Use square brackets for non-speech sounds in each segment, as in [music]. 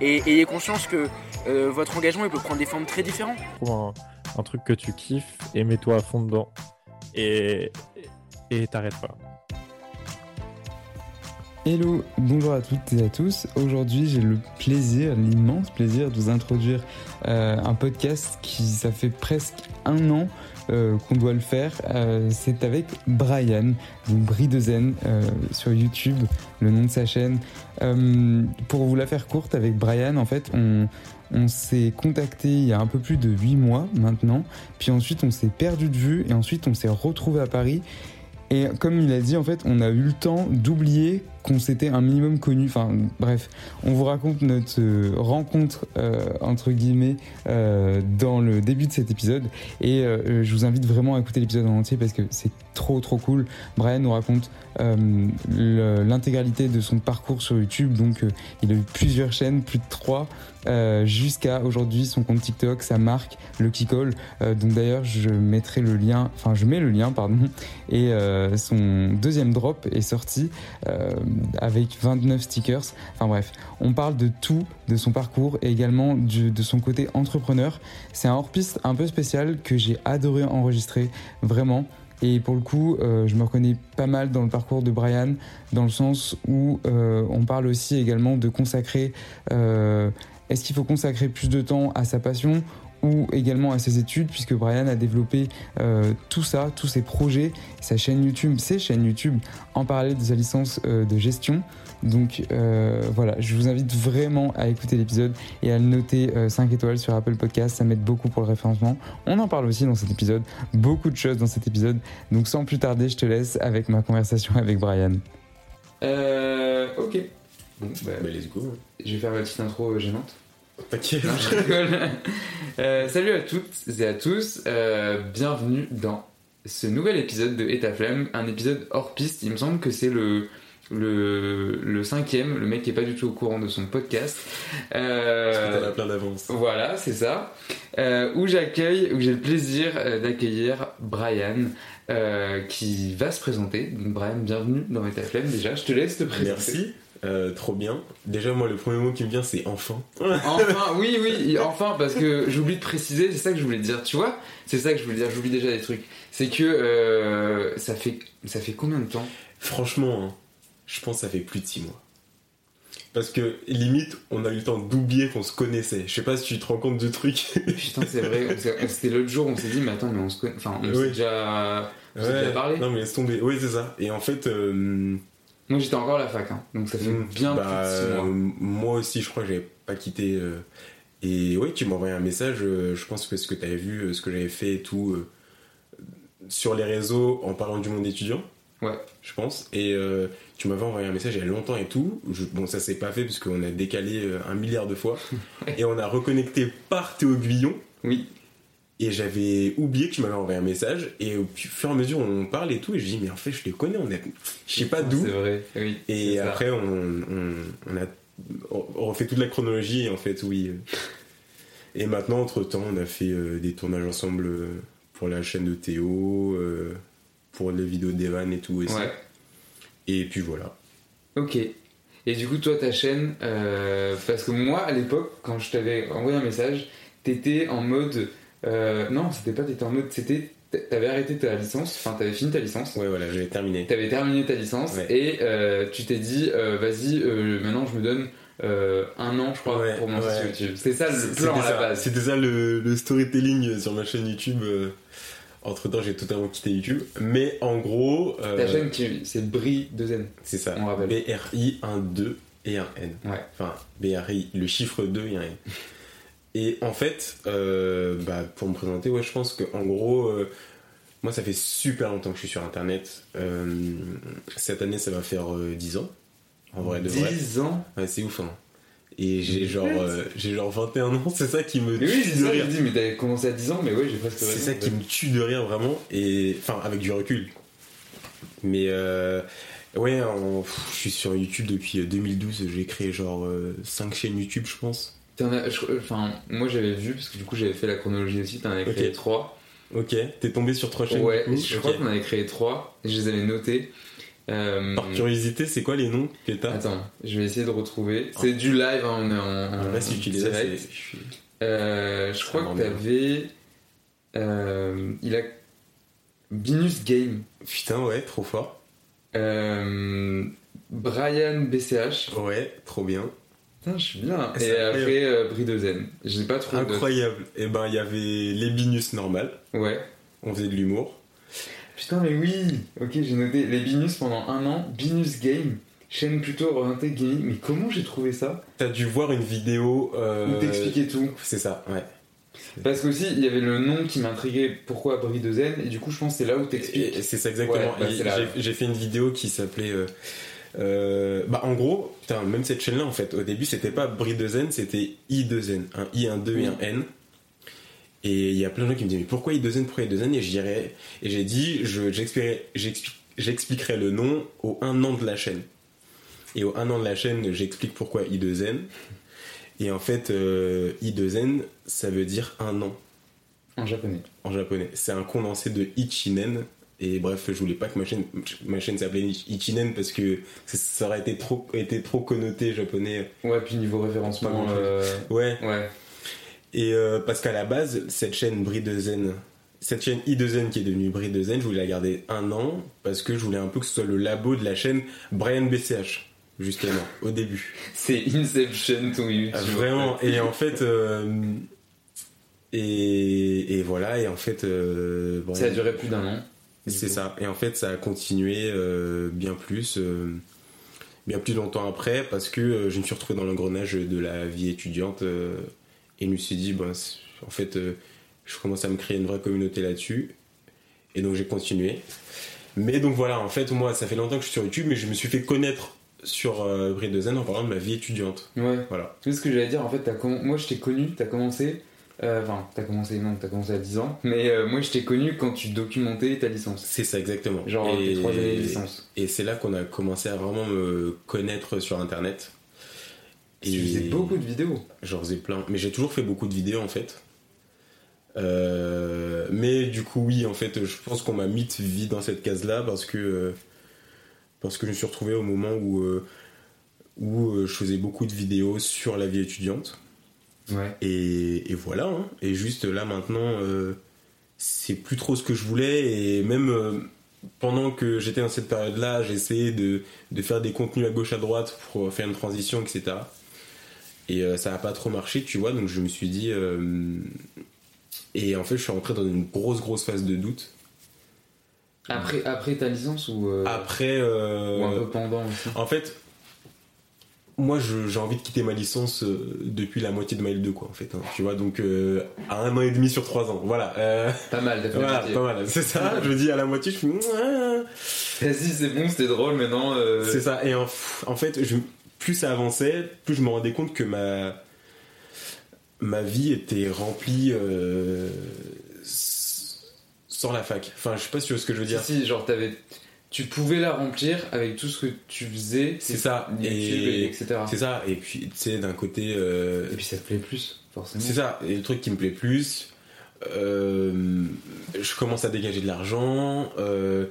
et ayez conscience que euh, votre engagement il peut prendre des formes très différentes. Trouve un, un truc que tu kiffes et mets-toi à fond dedans. Et et t'arrêtes pas. Hello, bonjour à toutes et à tous. Aujourd'hui, j'ai le plaisir, l'immense plaisir de vous introduire euh, un podcast qui, ça fait presque un an euh, qu'on doit le faire. Euh, c'est avec Brian, donc Brie de Zen, euh, sur YouTube, le nom de sa chaîne. Pour vous la faire courte, avec Brian, en fait, on, on s'est contacté il y a un peu plus de 8 mois maintenant. Puis ensuite, on s'est perdu de vue et ensuite, on s'est retrouvé à Paris. Et comme il a dit, en fait, on a eu le temps d'oublier qu'on s'était un minimum connu. Enfin, bref, on vous raconte notre euh, rencontre, euh, entre guillemets, euh, dans le début de cet épisode. Et je vous invite vraiment à écouter l'épisode en entier parce que c'est trop, trop cool. Brian nous raconte l'intégralité de son parcours sur YouTube. Donc, il a eu plusieurs chaînes, plus de trois, euh, jusqu'à aujourd'hui son compte TikTok, sa marque, le Kikol. Euh, donc, d'ailleurs, je mettrai le lien, enfin, je mets le lien, pardon. Et euh, son deuxième drop est sorti euh, avec 29 stickers. Enfin bref, on parle de tout, de son parcours et également de son côté entrepreneur. C'est un hors-piste un peu spécial que j'ai adoré enregistrer, vraiment. Et pour le coup, je me reconnais pas mal dans le parcours de Brian, dans le sens où on parle aussi également de consacrer... Est-ce qu'il faut consacrer plus de temps à sa passion ou également à ses études, puisque Brian a développé euh, tout ça, tous ses projets, sa chaîne YouTube, ses chaînes YouTube, en parallèle de sa licence euh, de gestion. Donc euh, voilà, je vous invite vraiment à écouter l'épisode et à le noter euh, 5 étoiles sur Apple Podcast, ça m'aide beaucoup pour le référencement. On en parle aussi dans cet épisode, beaucoup de choses dans cet épisode. Donc sans plus tarder, je te laisse avec ma conversation avec Brian. Euh, ok. Bon, bah, let's go. je vais faire ma petite intro gênante. T'inquiète. Non, je [laughs] rigole. Euh, salut à toutes et à tous, euh, bienvenue dans ce nouvel épisode de Et ta flemme, un épisode hors piste. Il me semble que c'est le, le, le cinquième, le mec qui est pas du tout au courant de son podcast. Euh, Parce que t'en as plein d'avance. voilà, c'est ça. Euh, où j'accueille, où j'ai le plaisir euh, d'accueillir Brian, euh, qui va se présenter. Donc Brian, bienvenue dans Et ta flemme. Déjà, je te laisse te présenter. Merci. Euh, trop bien. Déjà, moi, le premier mot qui me vient, c'est enfin. Enfin, [laughs] oui, oui, enfin, parce que j'oublie de préciser, c'est ça que je voulais dire, tu vois? C'est ça que je voulais dire, j'oublie déjà des trucs. C'est que euh, ça, fait, ça fait combien de temps? Franchement, hein, je pense que ça fait plus de 6 mois. Parce que limite, on a eu le temps d'oublier qu'on se connaissait. Je sais pas si tu te rends compte du truc. [laughs] Putain, c'est vrai, c'était l'autre jour, on s'est dit, mais attends, mais on se connaît, enfin, on s'est Oui. déjà, s'est déjà parlé. Non, mais laisse tomber. Oui, c'est ça. Et en fait, euh, Moi, j'étais encore à la fac, hein, donc ça fait Mm, bien bah, plus de six mois. euh, moi aussi, je crois que j'avais pas quitté. euh, et oui, tu m'as envoyé un message, euh, je pense que ce que tu avais vu, euh, ce que j'avais fait et tout, sur les réseaux en parlant du monde étudiant. Ouais. Je pense. Et tu m'avais envoyé un message il y a longtemps et tout. Je- bon, ça s'est pas fait parce qu'on a décalé un milliard de fois. [laughs] et on a reconnecté par Théo Guillon. Oui. Et j'avais oublié que tu m'avais envoyé un message. Et au fur et à mesure, on parle et tout. Et je dis, mais en fait, je les connais. On est... Je sais pas d'où. C'est vrai, oui. Et après, on, on, on a on refait toute la chronologie, en fait, oui. Et maintenant, entre-temps, on a fait euh, des tournages ensemble euh, pour la chaîne de Théo, euh, pour les vidéos d'Evan et tout aussi. Ouais. Et puis voilà. Ok. Et du coup, toi, ta chaîne, euh, parce que moi, à l'époque, quand je t'avais envoyé un message, t'étais en mode. Euh, non, c'était pas t'étais en mode. C'était. T'avais arrêté ta licence, enfin, t'avais fini ta licence. Ouais, voilà, j'avais terminé. T'avais terminé ta licence Ouais. et euh, tu t'es dit, euh, vas-y, maintenant je me donne euh, un an, je crois, Ouais, pour monter ouais. YouTube. C'est ça le C'était plan à la base. C'était ça le, le storytelling sur ma chaîne YouTube. entre temps, j'ai totalement quitté YouTube. Mais en gros. euh, Ta chaîne, c'est Bri 2N. C'est ça. On rappelle. BRI, un 2 et un N. Ouais. Enfin, BRI, le chiffre 2 et un N. Et en fait, euh, bah, pour me présenter, ouais, je pense qu'en gros, euh, moi, ça fait super longtemps que je suis sur Internet. Euh, cette année, ça va faire euh, 10 ans. En vrai, de vrai. 10 ans Ouais, c'est ouf, hein. Et j'ai genre, j'ai genre 21 ans, [laughs] c'est ça qui me Mais tue de ça, rire. je dis, mais t'avais commencé à 10 ans, mais oui, j'ai presque C'est ça qui me tue de rire vraiment, et enfin avec du recul. Mais euh, ouais, en- je suis sur YouTube depuis 2012, j'ai créé genre 5 chaînes YouTube, je pense. T'en as- je- Enfin, moi j'avais vu, parce que du coup j'avais fait la chronologie aussi, t'en avais créé Ok. 3. Ok, t'es tombé sur 3 chaînes Ouais, du coup je Ok. crois qu'on avait créé 3, je les avais notés. Euh, Par curiosité, c'est quoi les noms que t'as Attends, je vais essayer de retrouver. C'est du live, hein, on est en, Là, si tu les as, Euh, je crois rend que t'avais. Euh, il a. Binus Game. Putain, ouais, trop fort. Euh, Brian BCH. Ouais, trop bien. Putain, je suis bien. C'est Et après, euh, Bridozen. J'ai pas trouvé d'autres. Incroyable. Et ben, il y avait les Binus normal. Ouais. On faisait de l'humour. Putain, mais oui Ok, j'ai noté les Binus pendant un an. Binus Game. Chaîne plutôt orientée gaming. Mais comment j'ai trouvé ça? T'as dû voir une vidéo. Euh... Où t'expliquais tout. C'est ça, ouais. Parce qu'aussi, il y avait le nom qui m'intriguait. Pourquoi Bridozen Et du coup, je pense que c'est là où t'expliques. C'est ça exactement. Ouais, bah, J'ai fait une vidéo qui s'appelait. euh, euh, bah en gros, putain, même cette chaîne-là, en fait, au début, c'était pas Bri2N, c'était I2N. Un I, un 2 et un N. Et il y a plein de gens qui me disent, mais pourquoi I2N, pourquoi I2N Et je dirais, et j'ai dit, je- j'expliquerai j'explique- j'expliquerai le nom au un an de la chaîne. Et au un an de la chaîne, j'explique pourquoi I2N. Et en fait, euh, I2N, ça veut dire un an En japonais. en japonais. C'est un condensé de Ichinen. Et bref, je voulais pas que ma chaîne, ma chaîne s'appelait Ichinen parce que ça- aurait été trop, été trop connoté japonais. Ouais, puis niveau référencement. Pas euh, Ouais. Ouais. Et euh, parce qu'à la base, cette chaîne Bri de Zen, cette chaîne I2Zen qui est devenue Bri de Zen, je voulais la garder un an parce que je voulais un peu que ce soit le labo de la chaîne Brian BCH, justement, au début. [laughs] C'est Inception to YouTube. Ah, Vraiment. Et en fait, euh, et, et voilà. Et en fait, euh, Ça a duré plus d'un an. C'est ça. Et en fait, ça a continué euh, bien plus, euh, bien plus longtemps après, parce que euh, je me suis retrouvé dans l'engrenage de la vie étudiante et je me suis dit, ben, en fait, je commence à me créer une vraie communauté là-dessus. Et donc j'ai continué. Mais donc voilà, en fait, moi, ça fait longtemps que je suis sur YouTube, mais je me suis fait connaître sur euh, Brie de Zen en parlant de ma vie étudiante. Ouais. Voilà. C'est ce que j'allais dire, en fait, comm- moi je t'ai connu, t'as commencé. Euh, Enfin, t'as commencé, non, t'as commencé à 10 ans. Mais euh, moi je t'ai connu quand tu documentais ta licence. C'est ça, exactement. Genre tes trois années de licence. Et c'est là qu'on a commencé à vraiment me connaître sur Internet. Tu faisais beaucoup de vidéos. J'en faisais plein. Mais j'ai toujours fait beaucoup de vidéos en fait. Euh, mais du coup, oui, en fait, je pense qu'on m'a mis vite dans cette case-là parce que, euh, parce que je me suis retrouvé au moment où, euh, où je faisais beaucoup de vidéos sur la vie étudiante. Ouais. Et, et voilà. hein. Et juste là maintenant, euh, c'est plus trop ce que je voulais. Et même euh, pendant que j'étais dans cette période-là, j'ai essayé de, de faire des contenus à gauche à droite pour faire une transition, etc. Et euh, ça n'a pas trop marché, tu vois. Donc je me suis dit. euh, et en fait, je suis rentré dans une grosse, grosse phase de doute. Après, après ta licence ou. euh, Après. euh, Ou un peu pendant aussi? En fait, moi, j'ai envie de quitter ma licence euh, depuis la moitié de ma L2, quoi, en fait. hein. tu vois, donc euh, à un an et demi sur trois ans. Voilà. euh, Pas mal, Voilà, pas mal. C'est ça. je dis à la moitié, je suis. Vas-y, c'est bon, c'était drôle, maintenant. euh, C'est ça. Et en, en fait, je, plus ça avançait, plus je me rendais compte que ma ma vie était remplie euh, sans la fac. Enfin, je sais pas si tu vois ce que je veux dire. Si, si, genre t'avais. Tu pouvais la remplir avec tout ce que tu faisais. C'est ça. YouTube, Et etc. C'est ça. Et puis, tu sais, d'un côté. euh, Et puis ça te plaît plus, forcément. C'est ça, et le truc qui me plaît plus, euh, je commence à dégager de l'argent, euh,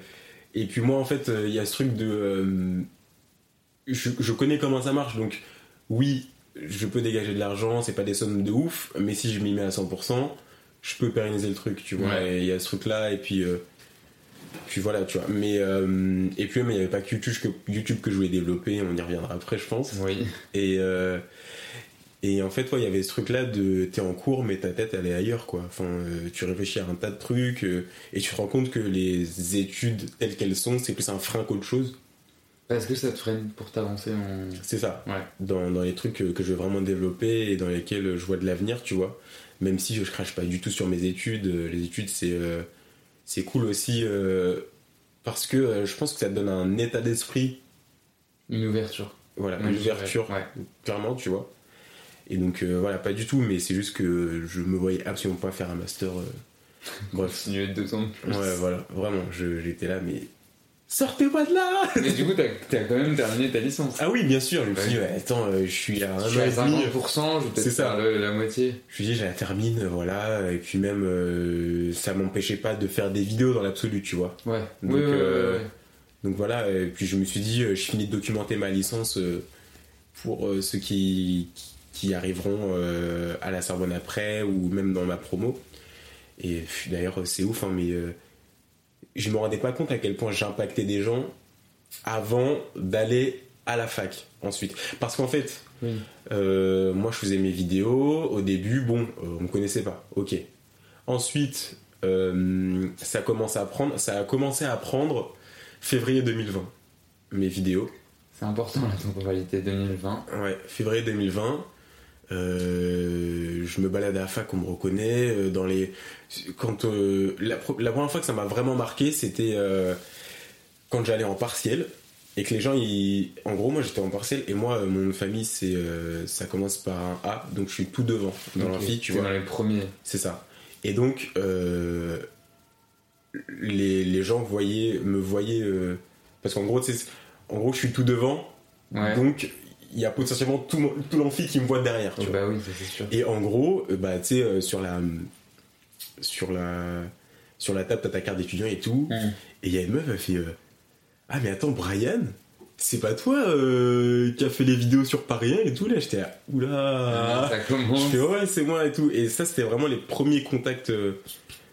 et puis moi en fait, il y a ce truc de... je, je connais comment ça marche, donc oui, je peux dégager de l'argent, c'est pas des sommes de ouf, mais si je m'y mets à 100%, je peux pérenniser le truc, tu vois, Ouais. il y a ce truc là, et puis... puis voilà, tu vois. Mais euh, et puis mais il n'y avait pas que YouTube que YouTube que je voulais développer. On y reviendra après, je pense. Oui. Et euh, et en fait, ouais, il y avait ce truc-là de t'es en cours, mais ta tête elle est ailleurs, quoi. Enfin, euh, tu réfléchis à un tas de trucs euh, et tu te rends compte que les études telles qu'elles sont, c'est plus un frein qu'autre chose. Est-ce que ça te freine pour t'avancer en. C'est ça. Ouais. Dans, dans les trucs que, que je veux vraiment développer et dans lesquels je vois de l'avenir, tu vois. Même si je crache pas du tout sur mes études, les études c'est euh, c'est cool aussi euh, parce que euh, je pense que ça te donne un état d'esprit, Une ouverture. voilà, une ouverture, Ouais. clairement, tu vois. Et donc euh, voilà, pas du tout, mais c'est juste que je me voyais absolument pas faire un master. euh, [laughs] bref. Continuer deux ans de plus. Ouais, voilà, vraiment, j'étais là, mais sortez-moi de là [laughs] Mais du coup, t'as quand même terminé ta licence. Ah oui, bien sûr, je me suis dit, Ouais. ouais, attends, euh, je suis à un Je suis an à et demi. 50%, je vais peut-être C'est ça. faire le- la moitié. Je me suis dit, je la termine, voilà, et puis même, euh, ça m'empêchait pas de faire des vidéos dans l'absolu, tu vois. Ouais. Donc, oui, oui, oui, euh, oui. Donc voilà, et puis je me suis dit, euh, je finis de documenter ma licence euh, pour euh, ceux qui, qui arriveront euh, à la Sorbonne après ou même dans ma promo. Et d'ailleurs, c'est ouf, hein, mais euh, je me rendais pas compte à quel point j'impactais des gens avant d'aller à la fac ensuite. Parce qu'en fait, Oui. euh, moi je faisais mes vidéos, au début, bon, euh, on me connaissait pas, ok. Ensuite, euh, ça, commence à prendre, ça a commencé à prendre février 2020, mes vidéos. C'est important la temporalité 2020. Ouais, février 2020. Euh, je me balade à la fac, on me reconnaît. euh, dans les, quand euh, la, première fois que ça m'a vraiment marqué, c'était euh, quand j'allais en partiel et que les gens, ils, en gros, moi j'étais en partiel et moi, mon famille, c'est, ça commence par un A, donc je suis tout devant dans Ok, l'amphi, tu vois. dans les premiers. C'est ça. Et donc, les, les gens voyaient, me voyaient. parce qu'en gros, en gros, je suis tout devant. Ouais. Donc, il y a potentiellement tout, tout l'amphi qui me voit derrière. Tu vois. bah oui, ça c'est sûr. Et en gros, euh, bah, tu sais, euh, sur la. Sur la. Sur la table, t'as ta carte d'étudiant et tout. Mm. Et il y a une meuf, elle fait. euh, ah, mais attends, Brian c'est pas toi euh, qui a fait les vidéos sur Paris 1 et tout là j'étais oula ça commence. je fais ouais c'est moi et tout et ça c'était vraiment les premiers contacts euh,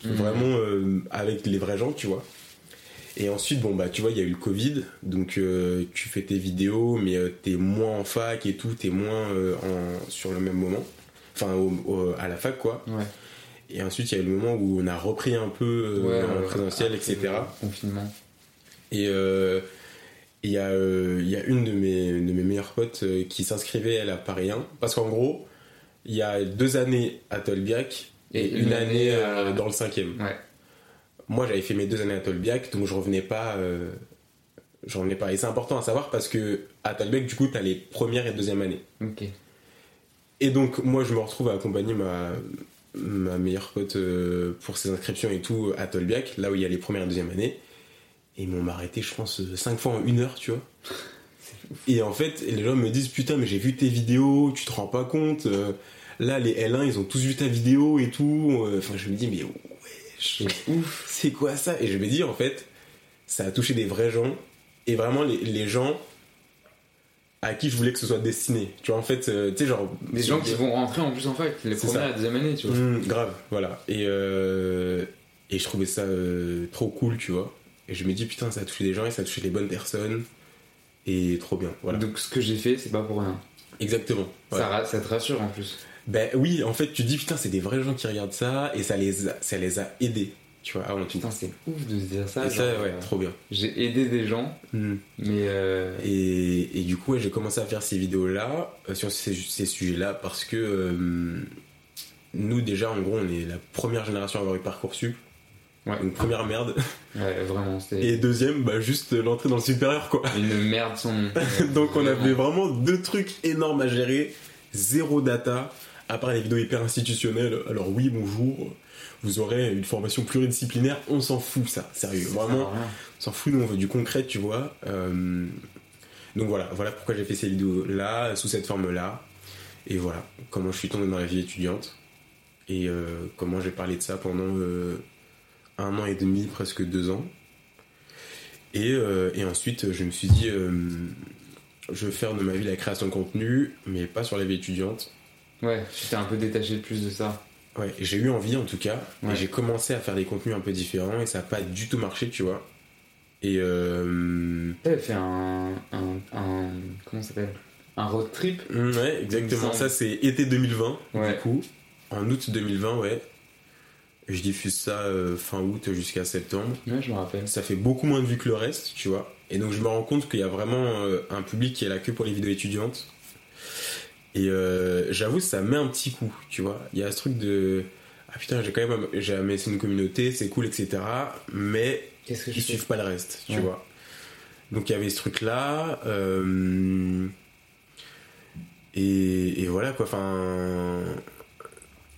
Mhm. vraiment euh, avec les vrais gens tu vois et ensuite bon bah tu vois il y a eu le Covid donc euh, tu fais tes vidéos mais euh, t'es moins en fac et tout t'es moins euh, en, sur le même moment enfin au- au- à la fac quoi Ouais. et ensuite il y a eu le moment où on a repris un peu euh, Ouais, en présentiel etc Confinement. et il y, a, il y a une de mes, de mes meilleures potes qui s'inscrivait elle à Paris 1 parce qu'en gros il y a deux années à Tolbiac et, une, année, dans le cinquième Ouais. Moi j'avais fait mes deux années à Tolbiac donc je revenais pas euh, je revenais pas et c'est important à savoir parce que à Tolbiac du coup t'as les premières et deuxième années Ok. et donc moi je me retrouve à accompagner ma, ma meilleure pote euh, pour ses inscriptions et tout à Tolbiac, là où il y a les premières et deuxième années. Et ils m'ont arrêté je pense euh, cinq fois en une heure, tu vois. [laughs] Et en fait, les gens me disent putain mais j'ai vu tes vidéos, tu te rends pas compte. euh, là les L1 ils ont tous vu ta vidéo et tout. Enfin je me dis mais ouais, ouf, c'est quoi ça? Et je me dis en fait, ça a touché des vrais gens. Et vraiment les, les gens à qui je voulais que ce soit destiné. Tu vois, en fait, euh, tu sais, genre. Des gens qui vont rentrer en plus en fac, les premières ça. et deuxième année, tu vois. Mmh, grave, voilà. Et, euh, et je trouvais ça euh, trop cool, tu vois. Et je me dis, putain, ça a touché des gens et ça a touché les bonnes personnes. Et trop bien, voilà. Donc ce que j'ai fait, c'est pas pour rien. Exactement. Ça te rassure en plus. Ben oui, en fait, tu dis, putain, c'est des vrais gens qui regardent ça et ça les a, ça les a aidés, tu vois, tout. Putain, c'est ouf de se dire ça. Et ça, ouais, euh, trop bien. J'ai aidé des gens, Mmh. mais euh, Et, et du coup, ouais, j'ai commencé à faire ces vidéos-là, euh, sur ces, ces sujets-là, parce que nous, déjà, en gros, on est la première génération à avoir eu Parcoursup. Ouais. Donc, première merde. ouais, vraiment, Et deuxième, bah, juste l'entrée dans le supérieur, quoi. une merde nom. [laughs] Donc, on avait vraiment deux trucs énormes à gérer. Zéro data, à part les vidéos hyper institutionnelles. Alors, oui, bonjour, vous aurez une formation pluridisciplinaire. On s'en fout, ça, sérieux. Vraiment, rien. on s'en fout, nous on veut du concret, tu vois. Euh, donc voilà, voilà pourquoi j'ai fait ces vidéos-là, sous cette forme-là. Et voilà, comment je suis tombé dans la vie étudiante. Et euh, comment j'ai parlé de ça pendant euh, un an et demi, presque deux ans. Et, et ensuite, je me suis dit, je veux faire de ma vie la création de contenu, mais pas sur la vie étudiante. Ouais, t'es un peu détaché plus de ça. Ouais, j'ai eu envie en tout cas, Ouais. et j'ai commencé à faire des contenus un peu différents, et ça n'a pas du tout marché, tu vois. Et euh, T'avais fait un, un, un- comment ça s'appelle? Un road trip? ouais, exactement. Ça, c'est été 2020, Ouais. du coup. En août 2020, ouais. Je diffuse ça euh, fin août jusqu'à septembre. Ouais, je me rappelle. Ça fait beaucoup moins de vues que le reste, tu vois. Et donc je me rends compte qu'il y a vraiment euh, un public qui est là que pour les vidéos étudiantes. Et euh, j'avoue, ça met un petit coup, tu vois. Il y a ce truc de ah putain, j'ai quand même j'ai amassé une communauté, c'est cool, etc. Mais Qu'est-ce que je ils suivent pas le reste, tu Ouais. vois. Donc il y avait ce truc là. euh, et, et voilà quoi. Enfin,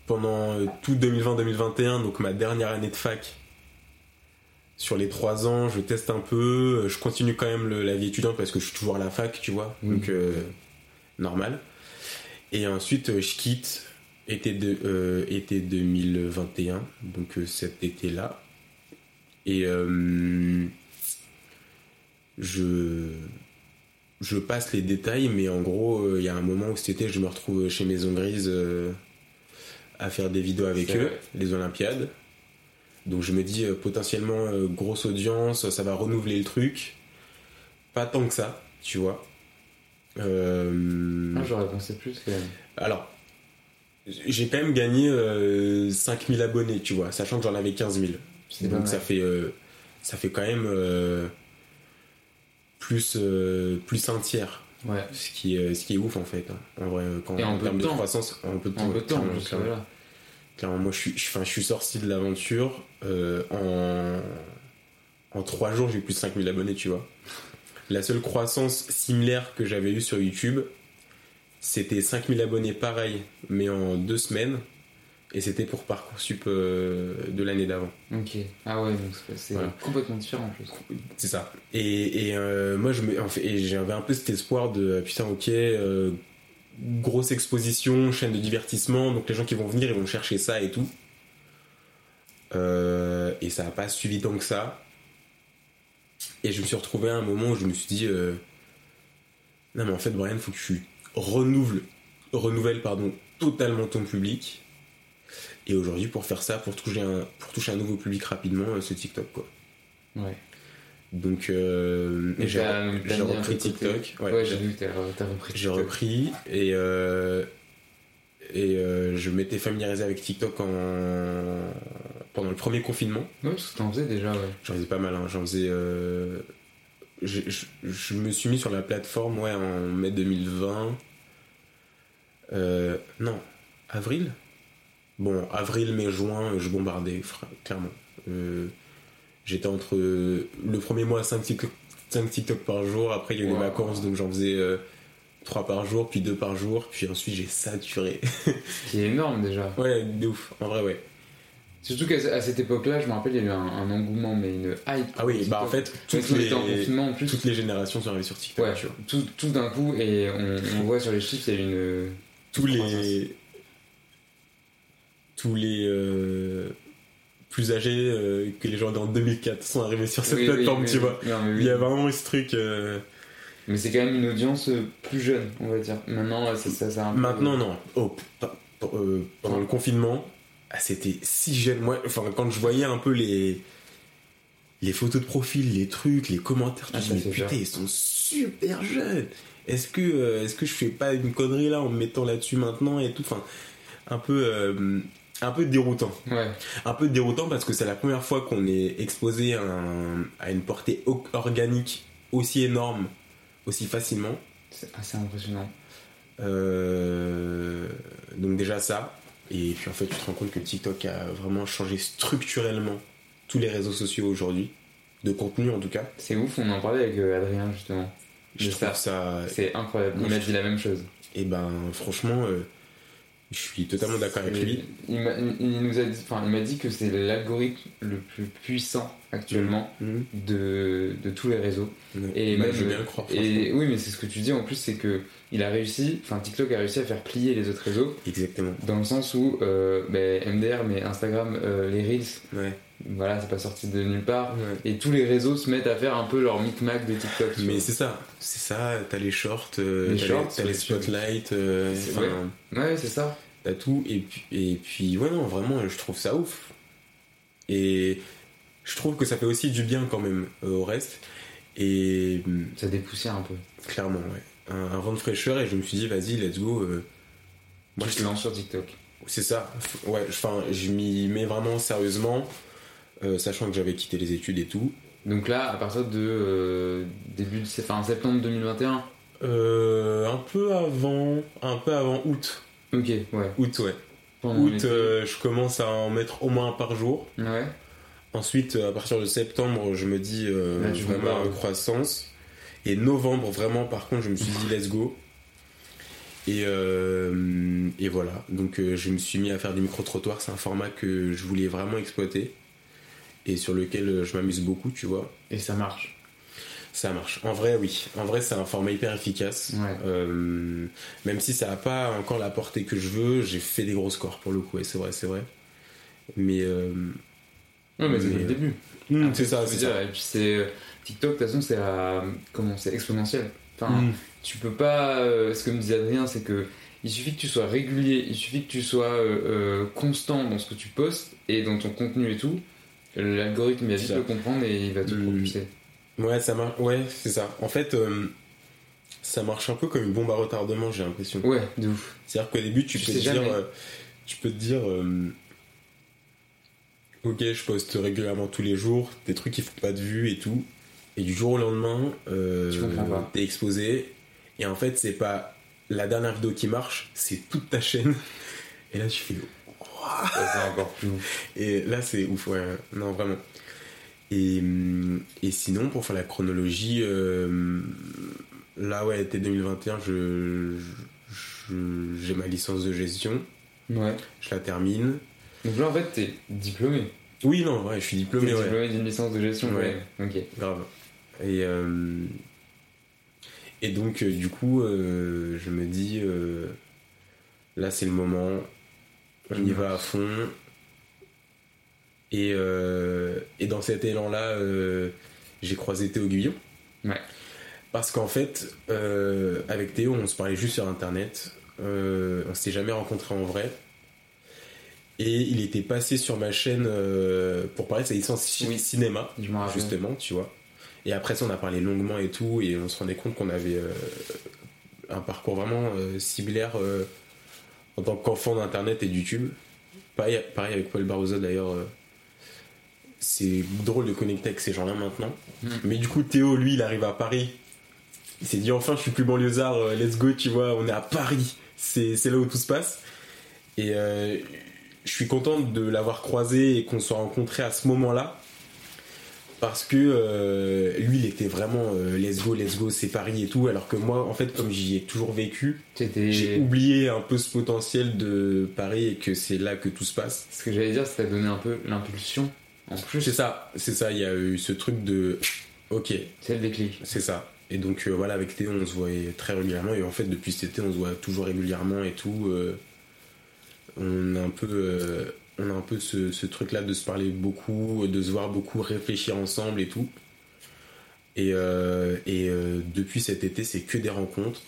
pendant euh, tout 2020-2021, donc ma dernière année de fac, sur les trois ans, je teste un peu. euh, Je continue quand même le- la vie étudiante parce que je suis toujours à la fac, tu vois. Mhm. Donc euh, normal. Et ensuite, euh, je quitte été, de, euh, été 2021, donc euh, cet été-là. Et euh, je, je passe les détails, mais en gros, euh, il y a un moment où cet été, je me retrouve chez Maison Grise euh, à faire des vidéos avec eux, vrai. les Olympiades. Donc je me dis euh, potentiellement euh, grosse audience, ça va renouveler le truc. Pas tant que ça, tu vois. Euh, Ah, J'aurais pensé plus quand même. alors, j'ai quand même gagné euh, 5000 abonnés, tu vois, sachant que j'en avais 15 000. C'est Donc ça fait, euh, ça fait quand même euh, plus, euh, plus un tiers. Ouais. Ce qui, est, ce qui est ouf en fait. hein. En vrai, quand, Et en peu termes de croissance, en peu de temps. En peu de temps, en clairement, plus, clairement. voilà. Clairement, moi je suis, je, enfin, je suis sorti de l'aventure euh, en, en 3 jours, j'ai plus de 5000 abonnés, tu vois. La seule croissance similaire que j'avais eue sur YouTube, c'était 5000 abonnés pareil, mais en 2 semaines. Et c'était pour Parcoursup euh, de l'année d'avant. Ok. Ah ouais, donc c'est- Voilà. complètement différent en plus. C'est ça. Et, et, euh, moi, en fait, j'avais un peu cet espoir de euh, putain, ok, euh, grosse exposition, chaîne de divertissement, donc les gens qui vont venir, ils vont chercher ça et tout. Et ça n'a pas suivi tant que ça. Et je me suis retrouvé à un moment où je me suis dit, euh, non mais en fait, Brian, faut que tu renouvelles pardon, totalement ton public. Et aujourd'hui, pour faire ça, pour toucher un, pour toucher un nouveau public rapidement, euh, c'est TikTok quoi. Ouais. Donc euh, j'ai repris. TikTok. Ouais, j'ai vu que t'as repris J'ai repris et euh, et euh, je m'étais familiarisé avec TikTok en pendant le premier confinement. Ouais, parce que t'en faisais déjà, ouais. J'en faisais pas mal. hein. J'en faisais. euh, je, je- je me suis mis sur la plateforme ouais en mai 2020. Euh, non, avril? Bon, avril, mai, juin, je bombardais, clairement. Euh, J'étais entre euh, le premier mois 5 TikTok, 5 TikTok par jour, après il y a eu les Wow. vacances, donc j'en faisais 3 par jour, puis 2 par jour, puis ensuite j'ai saturé. Ce qui est énorme déjà. ouais, de ouf, en vrai, ouais. Surtout qu'à cette époque-là, je me rappelle, il y a eu un, un engouement, mais une hype. Ah oui, bah en fait, toutes en les, confinement en plus. toutes les générations sont arrivées sur TikTok. Ouais, tu vois. tout, tout d'un coup, et on, on voit sur les chiffres, il y a une. tous les tous les euh, plus âgés euh, que les gens en 2004 sont arrivés sur cette Oui, plateforme, oui, tu vois. Non, oui. Il y a vraiment eu ce truc. euh, Mais c'est quand même une audience euh, plus jeune, on va dire. Maintenant, ça, ça, ça a un peu- Maintenant, non. Oh, euh, pendant le confinement, ah, c'était si jeune. Moi, enfin, quand je voyais un peu les les photos de profil, les trucs, les commentaires, Ah, fait mais putain, ils sont super jeunes. Est-ce que, euh, est-ce que je fais pas une connerie là en me mettant là-dessus maintenant et tout? Enfin, un peu, euh, un peu déroutant. Ouais. Un peu déroutant parce que c'est la première fois qu'on est exposé à, un- à une portée organique aussi énorme, aussi facilement. C'est assez impressionnant. Euh, donc déjà ça. Et puis en fait, tu te rends compte que TikTok a vraiment changé structurellement tous les réseaux sociaux aujourd'hui, de contenu en tout cas. C'est ouf, on en parlait avec euh, Adrien justement. Je trouve ça. ça. C'est incroyable. Il m'a dit la même chose. Et ben franchement, euh, je suis totalement d'accord avec lui. Il, m'a- dit, enfin, dit que c'est l'algorithme le plus puissant actuellement Mhm. de, de tous les réseaux. Et Bah, même, je veux bien le croire. Et oui, mais c'est ce que tu dis en plus, c'est que il a réussi, enfin TikTok a réussi à faire plier les autres réseaux. Exactement. dans le sens où euh, ben, MDR, mais Instagram, euh, les reels, Ouais. voilà, c'est pas sorti de nulle part. Ouais. Et tous les réseaux se mettent à faire un peu leur micmac de TikTok. Mais c'est ça, c'est ça. T'as les shorts, euh, Les t'as les ouais, spotlights, vrai. ouais, c'est ça. t'as tout. Et puis, et puis, ouais, non, vraiment, je trouve ça ouf. Et je trouve que ça fait aussi du bien quand même au reste. Et Ça dépoussière un peu. clairement, ouais. Un, un vent de fraîcheur et je me suis dit, vas-y, let's go. euh, moi, tu je te lances sur TikTok. C'est ça. Ouais, enfin, je m'y mets vraiment sérieusement, euh, sachant que j'avais quitté les études et tout. Donc là, à partir de euh, début de enfin, septembre 2021. Euh, un peu avant, un peu avant août. Ok, ouais. Août, ouais. Pendant août, euh, je commence à en mettre au moins un par jour. Ouais. Ensuite, euh, à partir de septembre, je me dis euh, Là, tu vraiment en croissance. Et novembre, vraiment, par contre, je me suis dit let's go. Et, euh, et voilà. Donc, euh, je me suis mis à faire des micro-trottoirs. C'est un format que je voulais vraiment exploiter. Et sur lequel euh, je m'amuse beaucoup, tu vois. Et ça marche. Ça marche. En vrai, oui. En vrai, c'est un format hyper efficace. Ouais. Euh, même si ça n'a pas encore la portée que je veux, j'ai fait des gros scores pour le coup. Et c'est vrai, c'est vrai. Mais. euh, Ouais, mais c'est le début. hmm, c'est ça, c'est ça. Et puis c'est euh, TikTok, de toute façon, c'est à- comment c'est exponentiel. Enfin, Mm. tu peux pas. euh, ce que me disait Adrien, c'est que il suffit que tu sois régulier, il suffit que tu sois euh, euh, constant dans ce que tu postes et dans ton contenu et tout. L'algorithme va vite le comprendre et il va te Mm. propulser. Ouais, ça marche. Ouais, c'est ça. En fait, euh, ça marche un peu comme une bombe à retardement, j'ai l'impression. Ouais, de ouf. C'est-à-dire qu'au début, tu Tu peux te dire, euh, tu peux te dire, euh, ok, je poste régulièrement tous les jours, des trucs qui font pas de vues et tout, et du jour au lendemain, euh, t'es exposé, et en fait, c'est pas la dernière vidéo qui marche, c'est toute ta chaîne, et là, tu fais, Ça, c'est encore plus ouf. et là, c'est ouf, ouais. Non, vraiment. Et, hum, et sinon, pour faire la chronologie, euh, là, ouais, été 2021, je, je- j'ai ma licence de gestion. Ouais. Je la termine. Donc là, en fait, t'es diplômé. Oui, non, ouais, je suis diplômé, T'es ouais. diplômé d'une licence de gestion, ouais. Ok. Grave. Et, euh, et donc, euh, du coup, euh, je me dis, là, c'est le moment. On y va à fond. Et, et dans cet élan-là, j'ai croisé Théo. Ouais. Parce qu'en fait, euh, avec Théo, on se parlait juste sur Internet. Euh, on s'était jamais rencontrés en vrai. Et il était passé sur ma chaîne euh, pour parler de sa licence ci- cinéma, justement, tu vois. Et après ça, on a parlé longuement et tout, et on se rendait compte qu'on avait euh, un parcours vraiment euh, similaire euh, en tant qu'enfant d'Internet et de YouTube. Pareil, pareil avec Paul Barroso d'ailleurs. c'est drôle de connecter avec ces gens-là maintenant. Mm. Mais du coup, Théo, lui, il arrive à Paris. Il s'est dit enfin, je suis plus banlieusard, let's go, tu vois, on est à Paris. C'est là où tout se passe. Et je suis content de l'avoir croisé et qu'on soit rencontrés à ce moment-là. Parce que euh, lui, il était vraiment euh, let's go, let's go, c'est Paris et tout. Alors que moi, en fait, comme j'y ai toujours vécu, j'ai oublié un peu ce potentiel de Paris et que c'est là que tout se passe. Ce que j'allais dire, ça donné un peu l'impulsion. En plus, C'est ça, c'est ça. Il y a eu ce truc de ok. c'est le déclic. C'est ça. Et donc euh, voilà, avec Théo, on se voyait très régulièrement. Et en fait, depuis cet été, on se voit toujours régulièrement et tout. on a un peu, on a un peu ce, ce truc-là de se parler beaucoup, de se voir beaucoup, réfléchir ensemble et tout. Et, euh, et euh, depuis cet été, c'est que des rencontres.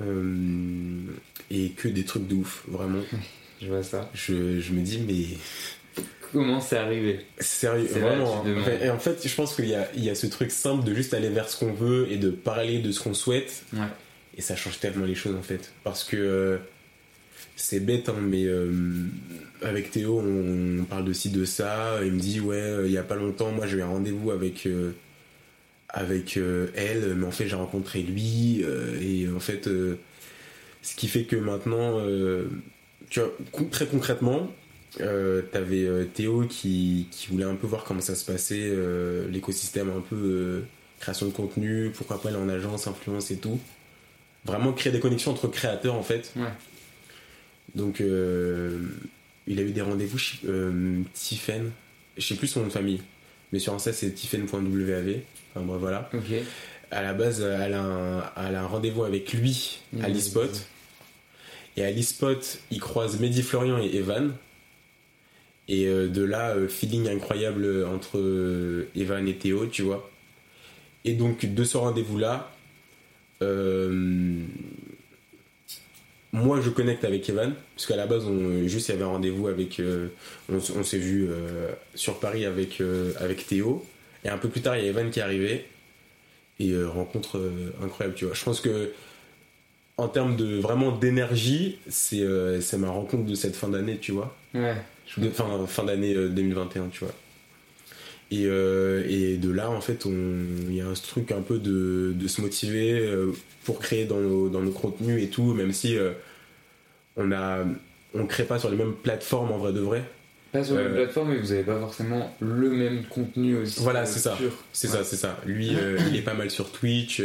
Euh, et que des trucs de ouf, vraiment. Je vois ça. Je, je me dis, mais Comment c'est arrivé? Sérieux, vraiment. hein. Enfin, et en fait, je pense qu'il y a, il y a ce truc simple de juste aller vers ce qu'on veut et de parler de ce qu'on souhaite. Ouais. Et ça change tellement les choses en fait. Parce que c'est bête, hein, mais euh, avec Théo, on, parle de de ça. Il me dit, ouais, euh, il y a pas longtemps, moi j'ai un rendez-vous avec, euh, elle, mais en fait j'ai rencontré lui. et en fait, ce qui fait que maintenant, tu vois, très concrètement, t'avais Théo qui, qui voulait un peu voir comment ça se passait, l'écosystème un peu création de contenu, pourquoi pas aller en agence, influence et tout. Vraiment créer des connexions entre créateurs en fait. Donc euh, il a eu des rendez-vous chez euh, Tiffen, je sais plus son nom de famille, mais sur Insta c'est tiffen.wav. Enfin bref voilà. À la base, elle a un, elle a un rendez-vous avec lui à Mmh. l'e-spot. Et à l'e-spot, il croise Mehdi Florian et Evan. Et euh, de là, euh, feeling incroyable entre Evan et Théo, tu vois. Et donc, de ce rendez-vous-là, euh, moi je connecte avec Evan, parce qu'à la base, on, juste il y avait un rendez-vous avec. euh, on, s'est vu euh, sur Paris avec, euh, avec Théo. Et un peu plus tard, il y a Evan qui est arrivé. Et rencontre incroyable, tu vois. Je pense que. En termes de vraiment d'énergie, c'est c'est ma rencontre de cette fin d'année, tu vois. Ouais. De, fin, fin d'année euh, 2021, tu vois. Et, euh, et de là, en fait, il y a un truc un peu de, de se motiver euh, pour créer dans nos, dans nos contenus et tout, même si euh, on on crée pas sur les mêmes plateformes en vrai de vrai. Pas sur la même Euh, plateforme, mais vous avez pas forcément le même contenu aussi. Voilà, c'est ça. C'est Ouais. ça, c'est ça. Lui, il est pas mal sur Twitch.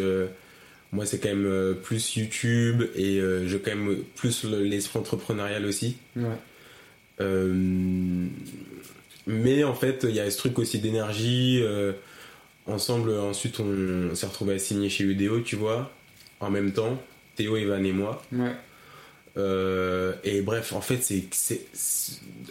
moi, c'est quand même plus YouTube et j'ai quand même plus le- l'esprit entrepreneurial aussi. Ouais. Mais en fait, il y a ce truc aussi d'énergie. euh, ensemble, ensuite, on, s'est retrouvé à signer chez UDO, tu vois, en même temps, Théo, Evan et moi. Ouais. Euh, et bref, en fait, c'est-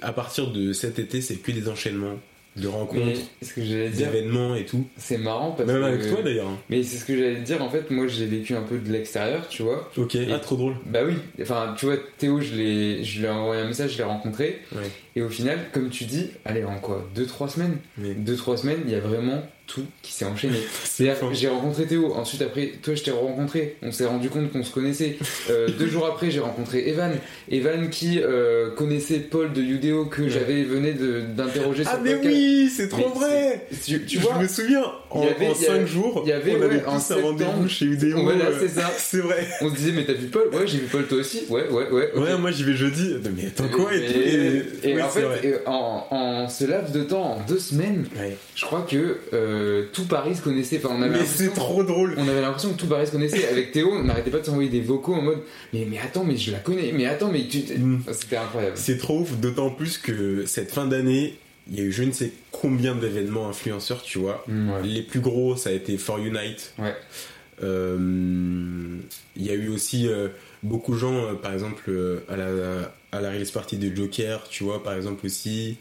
à partir de cet été, c'est que des enchaînements de rencontres, d'événements et tout. c'est marrant parce Même que. avec toi d'ailleurs. hein. Mais c'est ce que j'allais te dire, en fait, moi j'ai vécu un peu de l'extérieur, tu vois. Ok, Et- ah, trop drôle. Bah oui, enfin, tu vois, Théo, je, l'ai, je lui ai envoyé un message, je l'ai rencontré. Ouais. Et au final, comme tu dis, allez, en quoi 2-3 semaines? Mais- 2-3 semaines, il y a vraiment tout qui s'est enchaîné. [laughs] C'est-à-dire, j'ai rencontré Théo, ensuite après, toi je t'ai rencontré, on s'est rendu compte qu'on se connaissait. Euh, [laughs] deux jours après, j'ai rencontré Evan. Evan qui euh, connaissait Paul de Udeo que j'avais venait d'interroger Ah, sur mais podcast. oui, c'est trop Mais vrai! Tu, tu je vois me souviens, en, il y avait- en y avait- 5 jours, y avait, on avait ouais, tous un rendez-vous chez UDO. Voilà, euh, c'est ça. [laughs] c'est vrai. On se disait, mais t'as vu Paul? Ouais, j'ai vu Paul toi aussi. Ouais, ouais, ouais. Ouais, moi j'y vais jeudi. Mais attends quoi? et. Et, et oui, en fait, et en, en ce laps de temps, en deux semaines, Ouais. je crois que euh, tout Paris se connaissait. Enfin, on avait Mais c'est trop drôle. On avait l'impression que tout Paris se connaissait. Avec Théo, on n'arrêtait pas de s'envoyer des vocaux en mode Mais, mais attends, mais je la connais. Mais attends, mais tu. Mm. Enfin, C'était incroyable. C'est trop ouf, d'autant plus que cette fin d'année, il y a eu je ne sais combien d'événements influenceurs, tu vois. Mm, ouais. Les plus gros, ça a été For Unite. Ouais. Euh, Il y a eu aussi euh, beaucoup de gens, euh, par exemple, à la, à la release party de Joker, tu vois, par exemple aussi.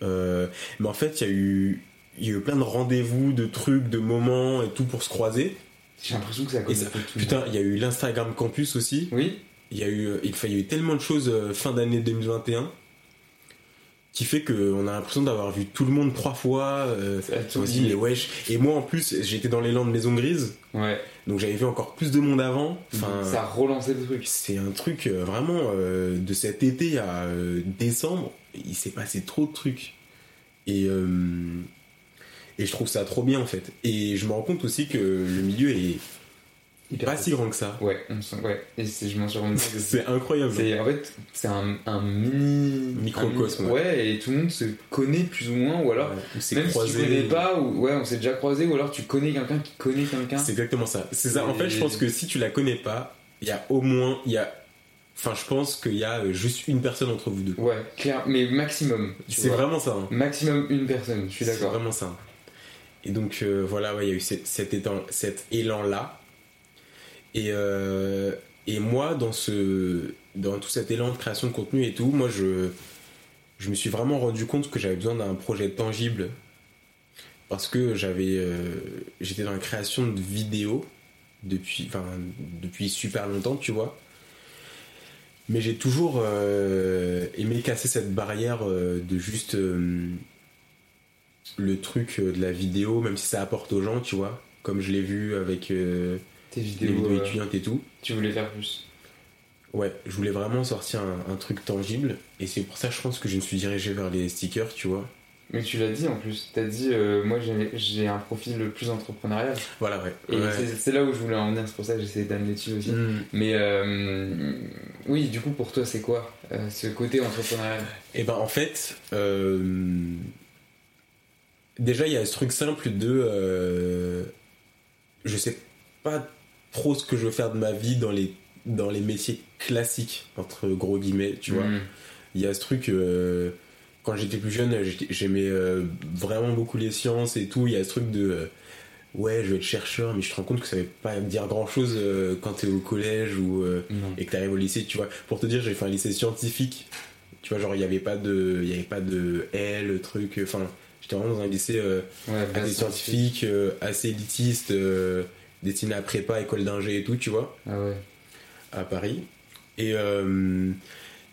Mais en fait, il y, a eu, il y a eu plein de rendez-vous, de trucs, de moments et tout pour se croiser. J'ai l'impression que ça connaît ça- tout. putain, il y a eu l'Instagram Campus aussi. Oui. Il y a eu, il y a eu tellement de choses euh, fin d'année 2021 qui fait qu'on a l'impression d'avoir vu tout le monde trois fois. Euh, a mais wesh. Et moi en plus, j'étais dans l'élan de Maison Grise, Ouais. donc j'avais vu encore plus de monde avant. Enfin, ça a relancé le truc. c'est un truc euh, vraiment euh, de cet été à décembre, il s'est passé trop de trucs. Et, et je trouve ça trop bien en fait. Et je me rends compte aussi que le milieu est Hyper pas si grand que ça. Ouais, on sent- ouais. Et c'est- je m'en suis rendu compte. [laughs] C'est incroyable. C'est en fait c'est un, un mini Microcosme, un mini- ouais. et tout le monde se connaît plus ou moins ou alors Ouais, même si tu connais pas ou ouais on s'est déjà croisé ou alors tu connais quelqu'un qui connaît quelqu'un. C'est exactement ça. C'est ça. En fait, je pense que si tu la connais pas, il y a au moins, il y a, enfin, je pense qu'il y a euh, juste une personne entre vous deux. Ouais, clair, mais maximum. C'est vraiment ça. hein. maximum une personne. Je suis C'est d'accord. vraiment ça. Et donc euh, voilà, il y a eu cet, élan, cet élan là. Et euh, et moi dans tout cet élan de création de contenu et tout, moi je, je me suis vraiment rendu compte que j'avais besoin d'un projet tangible parce que j'avais, euh, j'étais dans la création de vidéos depuis, depuis super longtemps, tu vois. Mais j'ai toujours aimé casser cette barrière de juste le truc euh, de la vidéo, même si ça apporte aux gens, tu vois. Comme je l'ai vu avec euh, Tes les vidéos, vidéos euh, étudiantes et tout. tu voulais faire plus. Ouais, je voulais vraiment sortir un, un truc tangible. Et c'est pour ça, je pense que je me suis dirigé vers les stickers, tu vois. Mais tu l'as dit en plus. T'as dit euh, moi j'ai un profil le plus entrepreneurial. Voilà, ouais. Et Ouais. c'est- là où je voulais en venir. C'est pour ça que j'essayais d'amener dessus aussi. Mm. Mais euh, oui, du coup pour toi c'est quoi euh, ce côté entrepreneurial? Et ben en fait, déjà il y a ce truc simple de, euh, je sais pas trop ce que je veux faire de ma vie dans les dans les métiers classiques entre gros guillemets, tu vois. Mm. Il y a ce truc euh, quand j'étais plus jeune, j'aimais euh, vraiment beaucoup les sciences et tout. Il y a ce truc de euh, ouais, je vais être chercheur, mais je te rends compte que ça veut pas dire grand chose quand t'es au collège ou et que t'arrives au lycée, tu vois. Pour te dire, j'ai fait un lycée scientifique. Tu vois, genre, il n'y avait pas de, il y avait pas de L, truc. Enfin, j'étais vraiment dans un lycée euh, Ouais, assez scientifique, euh, assez élitiste, euh, destiné à prépa, école d'ingé et tout, tu vois, Ah ouais. à Paris. Et, euh,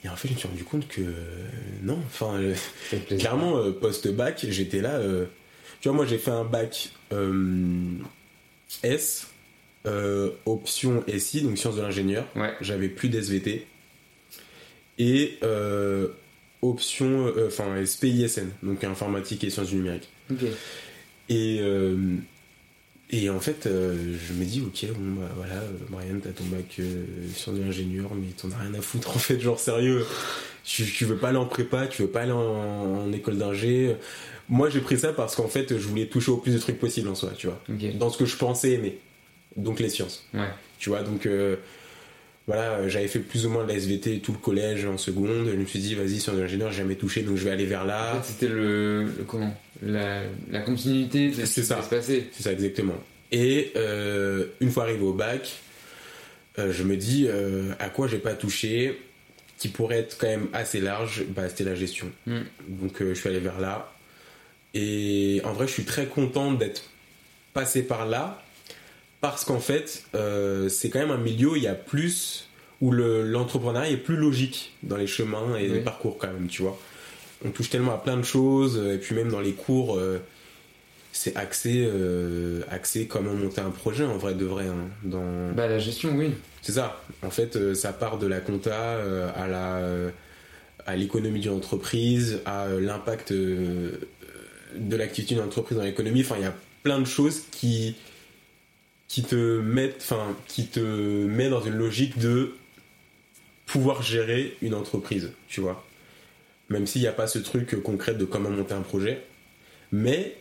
et en fait, je me suis rendu compte que non, enfin, clairement, post-bac, j'étais là. tu vois, moi, j'ai fait un bac S, option SI, donc sciences de l'ingénieur. J'avais plus d'SVT. Et euh, option, euh, enfin, SPISN, donc informatique et sciences du numérique. Ok. Et, euh, et en fait, euh, je me dis, ok, bon, bah voilà, Marianne, t'as ton bac sciences de l'ingénieur, mais t'en as rien à foutre, [laughs] en fait, genre sérieux. Tu, tu veux pas aller en prépa, tu veux pas aller en, en école d'ingé. Moi, j'ai pris ça parce qu'en fait, je voulais toucher au plus de trucs possible en soi, tu vois. Dans ce que je pensais aimer. Donc les sciences. Ouais. Tu vois, donc voilà, j'avais fait plus ou moins de la SVT tout le collège en seconde. Je me suis dit, vas-y, de l'ingénieur, j'ai jamais touché, donc je vais aller vers là. En fait, c'était le, le- comment la, la continuité de ce qui C'est ça. va se passer. C'est ça, exactement. Et euh, une fois arrivé au bac, euh, je me dis euh, à quoi j'ai pas touché, qui pourrait être quand même assez large, bah, c'était la gestion. Mm. Donc euh, je suis allé vers là. Et en vrai, je suis très content d'être passé par là, parce qu'en fait, euh, c'est quand même un milieu où il y a plus, où le- l'entrepreneuriat est plus logique dans les chemins et les parcours quand même, tu vois. On touche tellement à plein de choses, et puis même dans les cours, euh, c'est axé, euh, axé comment monter un projet en vrai de vrai. hein, dans... Bah, la gestion, oui. C'est ça. En fait, euh, ça part de la compta euh, à la euh, à l'économie d'une entreprise, à euh, l'impact euh, de l'activité d'une entreprise dans l'économie. Enfin, il y a plein de choses qui qui te mettent, enfin, qui te met dans une logique de pouvoir gérer une entreprise, tu vois. Même s'il n'y a pas ce truc concret de comment monter un projet, mais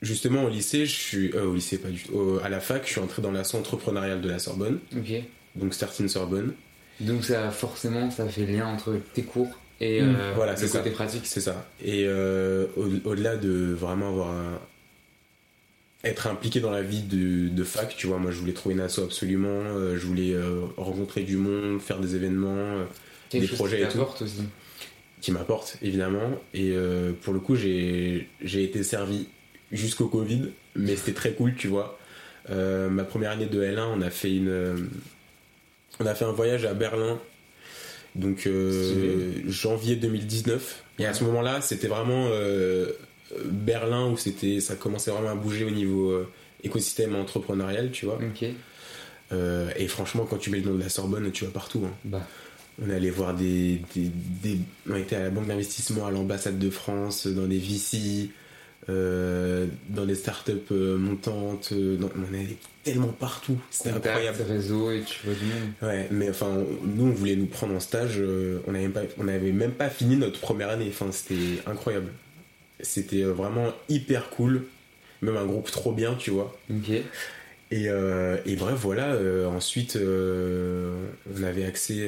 justement au lycée, je suis euh, au lycée pas du tout, à la fac, je suis entré dans l'asso entrepreneuriale de la Sorbonne. Ok. Donc Starting Sorbonne. Donc ça forcément ça fait lien entre tes cours et Mm. euh, voilà, le c'est ça. côté pratique. C'est ça. Et euh, au- au-delà de vraiment avoir un- être impliqué dans la vie de, de fac, tu vois, moi je voulais trouver une asso absolument, euh, je voulais euh, rencontrer du monde, faire des événements, euh, des projets qui et tout. aussi. Qui m'apporte évidemment. Et pour le coup, j'ai été servi jusqu'au Covid, mais c'était très cool, tu vois. Ma première année de L1, on a fait une, on a fait un voyage à Berlin, donc janvier 2019. Et à ce moment-là, c'était vraiment Berlin où c'était, ça commençait vraiment à bouger au niveau euh, écosystème entrepreneurial, tu vois. Euh, et franchement, quand tu mets le nom de la Sorbonne, tu vas partout. hein. Bah. On est allé voir des, des, des- On était à la banque d'investissement, à l'ambassade de France, dans des VC, euh, dans des startups montantes. dans- on est allé tellement partout. C'était incroyable. réseau et tu vois du monde. Ouais, mais enfin, on- nous, on voulait nous prendre en stage. on n'avait même, pas- on avait même pas fini notre première année. Enfin, c'était incroyable. C'était euh, vraiment hyper cool. Même un groupe trop bien, tu vois. Ok. Et, euh, et bref, voilà. euh, ensuite, on avait accès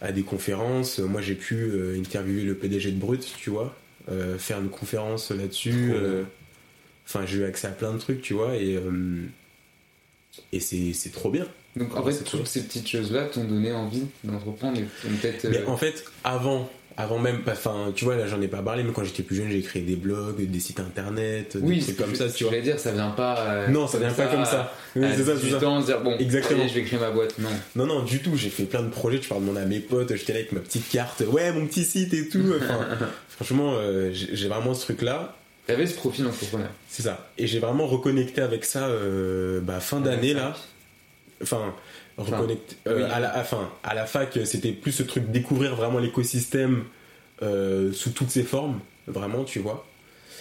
à des conférences. Moi, j'ai pu interviewer le PDG de Brut, tu vois. faire une conférence là-dessus. Enfin, j'ai eu accès à plein de trucs, tu vois. Et, et c'est trop bien. Donc en fait toutes ces petites choses là t'ont donné envie d'entreprendre peut-être. Mais en fait, avant, avant même, enfin, tu vois, là, j'en ai pas parlé, mais quand j'étais plus jeune, j'ai créé des blogs, des sites internet, des c'est trucs comme ça, tu vois. voulais dire, ça vient pas. euh, Non, ça vient pas comme ça. Oui, c'est ça, c'est 18 ça. dire bon, Exactement. allez, je vais créer ma boîte. Non. Non, non, du tout. J'ai fait plein de projets. Tu parles de mon à mes potes. J'étais là avec ma petite carte. Ouais, mon petit site et tout. Enfin, [laughs] franchement, euh, j'ai j'ai vraiment ce truc-là. T'avais ce profil entrepreneur. C'est ça. Et j'ai vraiment reconnecté avec ça euh, bah, fin d'année là. Enfin, euh, oui. à, la, enfin, à la fac, c'était plus ce truc découvrir vraiment l'écosystème euh, sous toutes ses formes. Vraiment, tu vois.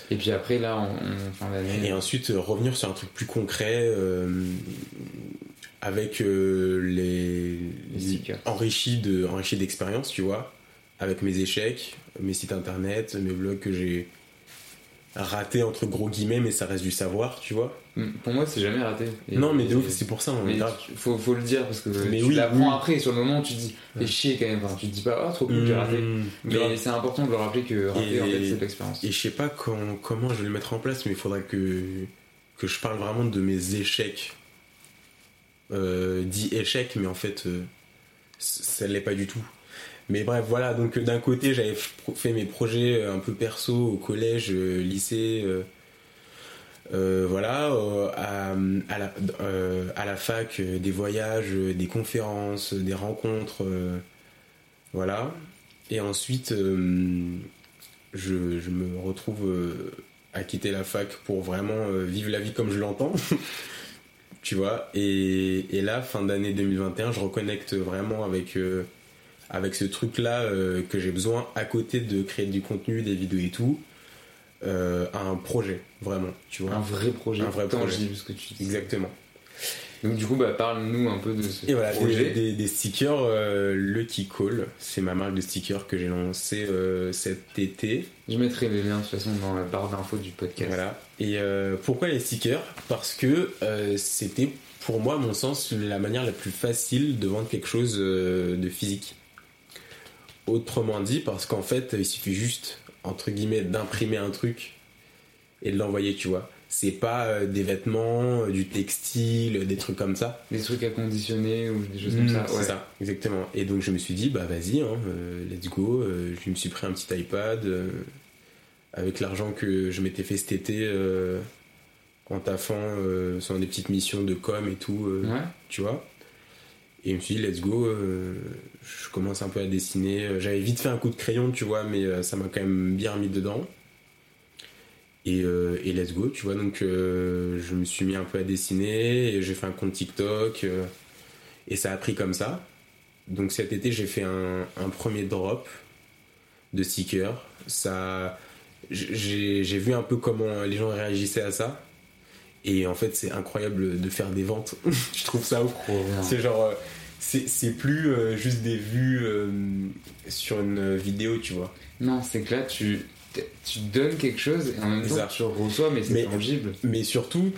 Et puis après là, en, en fin d'année. Et ensuite, euh, revenir sur un truc plus concret euh, avec euh, les, enrichi de enrichi d'expérience, tu vois, avec mes échecs, mes sites internet, mes blogs que j'ai ratés entre gros guillemets, mais ça reste du savoir, tu vois. Mm, Pour moi, c'est jamais raté. Et- non, mais de et- ouf, c'est pour ça. on Mais grave. faut, faut le dire parce que Mais tu oui, l'apprends oui. après. Sur le moment, tu te dis, fais chier quand même. Enfin, tu te dis pas, oh trop cool, j'ai raté. Mmh, Mais c'est important de le rappeler que rater, Et- en fait, c'est l'expérience. Et je sais pas quand- comment je vais le mettre en place, mais il faudra que, que je parle vraiment de mes échecs. Euh, dit échecs, mais en fait, euh, ça l'est pas du tout. Mais bref, voilà, donc euh, d'un côté, j'avais fait mes projets euh, un peu perso au collège, euh, lycée, voilà, à, à la, fac, des voyages, des conférences, des rencontres, voilà. Et ensuite, je, me retrouve à quitter la fac pour vraiment vivre la vie comme je l'entends. [laughs] tu vois, et, et là, fin d'année 2021, je reconnecte vraiment avec, avec ce truc-là euh, que j'ai besoin à côté de créer du contenu, des vidéos et tout. euh, à un projet, vraiment, tu vois. Un vrai projet, Un vrai tangible, projet. ce que tu dis. Exactement. Donc du coup, bah, parle-nous un peu de ce Et voilà, projet. des, des- des stickers, euh, le Keycall, c'est ma marque de stickers que j'ai lancé euh, cet été. Je mettrai les liens de toute façon dans la barre d'infos du podcast. Voilà. Et pourquoi les stickers? Parce que c'était, pour moi, à mon sens, la manière la plus facile de vendre quelque chose de physique. Autrement dit, parce qu'en fait, il suffit juste, entre guillemets, d'imprimer un truc et de l'envoyer, tu vois. C'est pas euh, des vêtements, euh, du textile, des trucs comme ça. Des trucs à conditionner ou des choses comme Mmh, ça. c'est ça, exactement. Et donc je me suis dit, bah vas-y, hein, euh, let's go. Euh, je me suis pris un petit iPad euh, avec l'argent que je m'étais fait cet été euh, en taffant euh, sur des petites missions de com et tout, euh, Ouais. tu vois. Et je me suis dit, let's go. euh, je commence un peu à dessiner. J'avais vite fait un coup de crayon, tu vois, mais euh, ça m'a quand même bien mis dedans. Et, euh, et let's go, tu vois. Donc euh, je me suis mis un peu à dessiner et j'ai fait un compte TikTok. et ça a pris comme ça. Donc cet été, j'ai fait un, un premier drop de stickers. Ça, j'ai j'ai vu un peu comment les gens réagissaient à ça. Et en fait, c'est incroyable de faire des ventes. [laughs] Je trouve ça ouf. C'est genre, c'est plus euh, juste des vues euh, sur une vidéo, tu vois. Non, c'est que là, tu, tu donnes quelque chose et en même temps, tu reçois, mais c'est tangible. Mais surtout,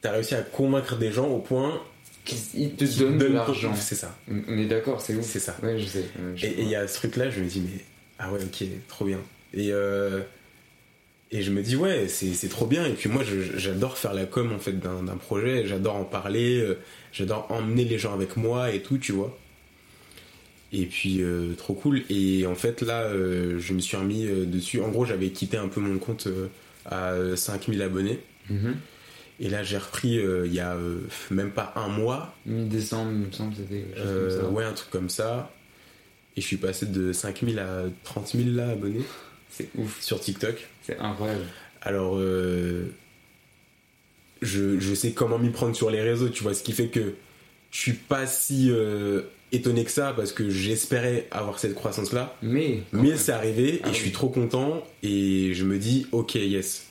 t'as réussi à convaincre des gens au point Ils te qu'ils donnent de l'argent. C'est ça. On est d'accord, c'est ouf. C'est ça. Ouais, je sais. euh, je Et il y a ce truc-là, je me dis, mais ah ouais, ok, trop bien. Et, euh, et je me dis, ouais, c'est trop bien. Et puis moi, j'adore faire la com en fait d'un d'un projet, j'adore en parler, euh, j'adore emmener les gens avec moi et tout, tu vois. Et puis, euh, trop cool. Et en fait, là, euh, je me suis remis euh, dessus. En gros, j'avais quitté un peu mon compte à euh, 5000 abonnés. Mhm. Et là, j'ai repris il y a même pas un mois. Mi-décembre, il me semble, c'était quelque chose comme ça. ouais, un truc comme ça. Et je suis passé de 5000 à 30 000 là, abonnés. C'est ouf. Sur TikTok. C'est incroyable. Alors, euh, je, je sais comment m'y prendre sur les réseaux, tu vois. Ce qui fait que je suis pas si euh, étonné que ça parce que j'espérais avoir cette croissance là. Mais, Mais c'est arrivé Ah et je oui. suis trop content et je me dis, ok, yes.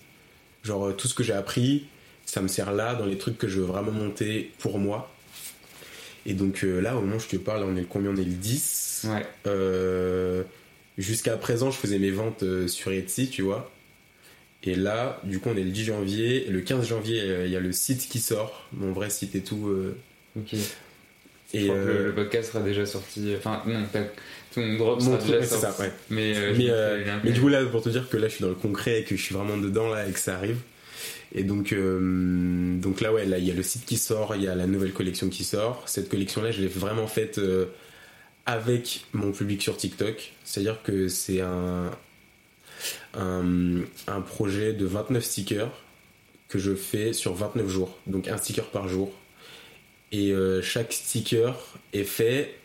Genre, euh, tout ce que j'ai appris, ça me sert là dans les trucs que je veux vraiment monter pour moi. Et donc euh, là, au moment où je te parle, on est le combien? On est le 10. Ouais. Euh, Jusqu'à présent, je faisais mes ventes sur Etsy, tu vois. Et là, du coup, on est le 10 janvier. Et le 15 janvier, euh, il y a le site qui sort, mon vrai site et tout. euh. Ok. Et je crois que le, euh, le podcast sera déjà sorti. Enfin, non, ton drop Mon sera truc, déjà sorti. ça, ouais. Mais, euh, mais, euh, mais du coup, là, pour te dire que là, je suis dans le concret et que je suis vraiment dedans, là, et que ça arrive. Et donc, euh, donc là, ouais, là, il y a le site qui sort, il y a la nouvelle collection qui sort. Cette collection-là, je l'ai vraiment faite euh, avec mon public sur TikTok. C'est-à-dire que c'est un, un, un projet de 29 stickers que je fais sur 29 jours. Donc, un sticker par jour. Et euh, chaque sticker est fait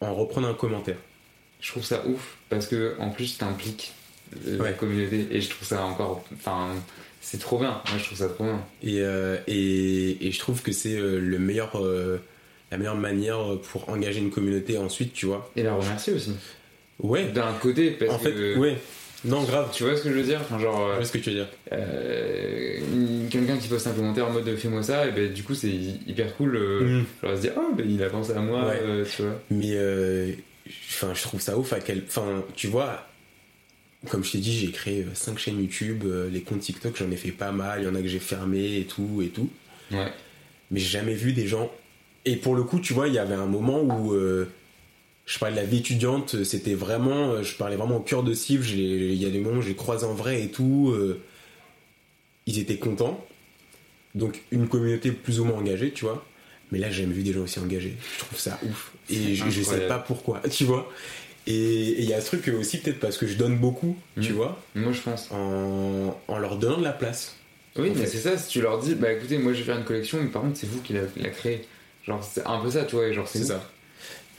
en reprenant un commentaire. Je trouve ça ouf parce que en plus t'impliques la Ouais. communauté et je trouve ça encore. Enfin, c'est trop bien. Moi, je trouve ça trop bien. Et, euh, et, et je trouve que c'est euh, le meilleur, euh, la meilleure manière pour engager une communauté ensuite, tu vois. Et la remercier aussi. Ouais. D'un côté, parce En fait, que. ouais. Non, grave. Tu vois ce que je veux dire? Enfin, genre. Je vois ce que tu veux dire. euh, quelqu'un qui poste un commentaire en mode fais-moi ça, et ben du coup c'est hyper cool. euh. Genre se dire oh ben il a pensé à moi, Ouais. euh, tu vois. Mais euh, enfin, je trouve ça ouf à quel. Enfin, tu vois, comme je t'ai dit, j'ai créé 5 chaînes YouTube, euh, les comptes TikTok, j'en ai fait pas mal. Il y en a que j'ai fermé et tout et tout. Ouais. Mais j'ai jamais vu des gens. Et pour le coup, tu vois, il y avait un moment où euh, je parlais de la vie étudiante, c'était vraiment. euh, Je parlais vraiment au cœur de cible. Il y a des moments où j'ai croisé en vrai et tout. euh, ils étaient contents. Donc, une communauté plus ou moins engagée, tu vois. Mais là, j'ai jamais vu des gens aussi engagés. Je trouve ça ouf. Et je, je sais pas pourquoi, [laughs] tu vois. Et il y a ce truc aussi, peut-être parce que je donne beaucoup, tu Mhm. vois, Moi je pense. en, en leur donnant de la place. Oui, mais c'est ça, si tu leur dis, bah écoutez, moi je vais faire une collection, mais par contre, c'est vous qui l'a l'a créé. Genre, c'est un peu ça, tu vois, genre, c'est ça.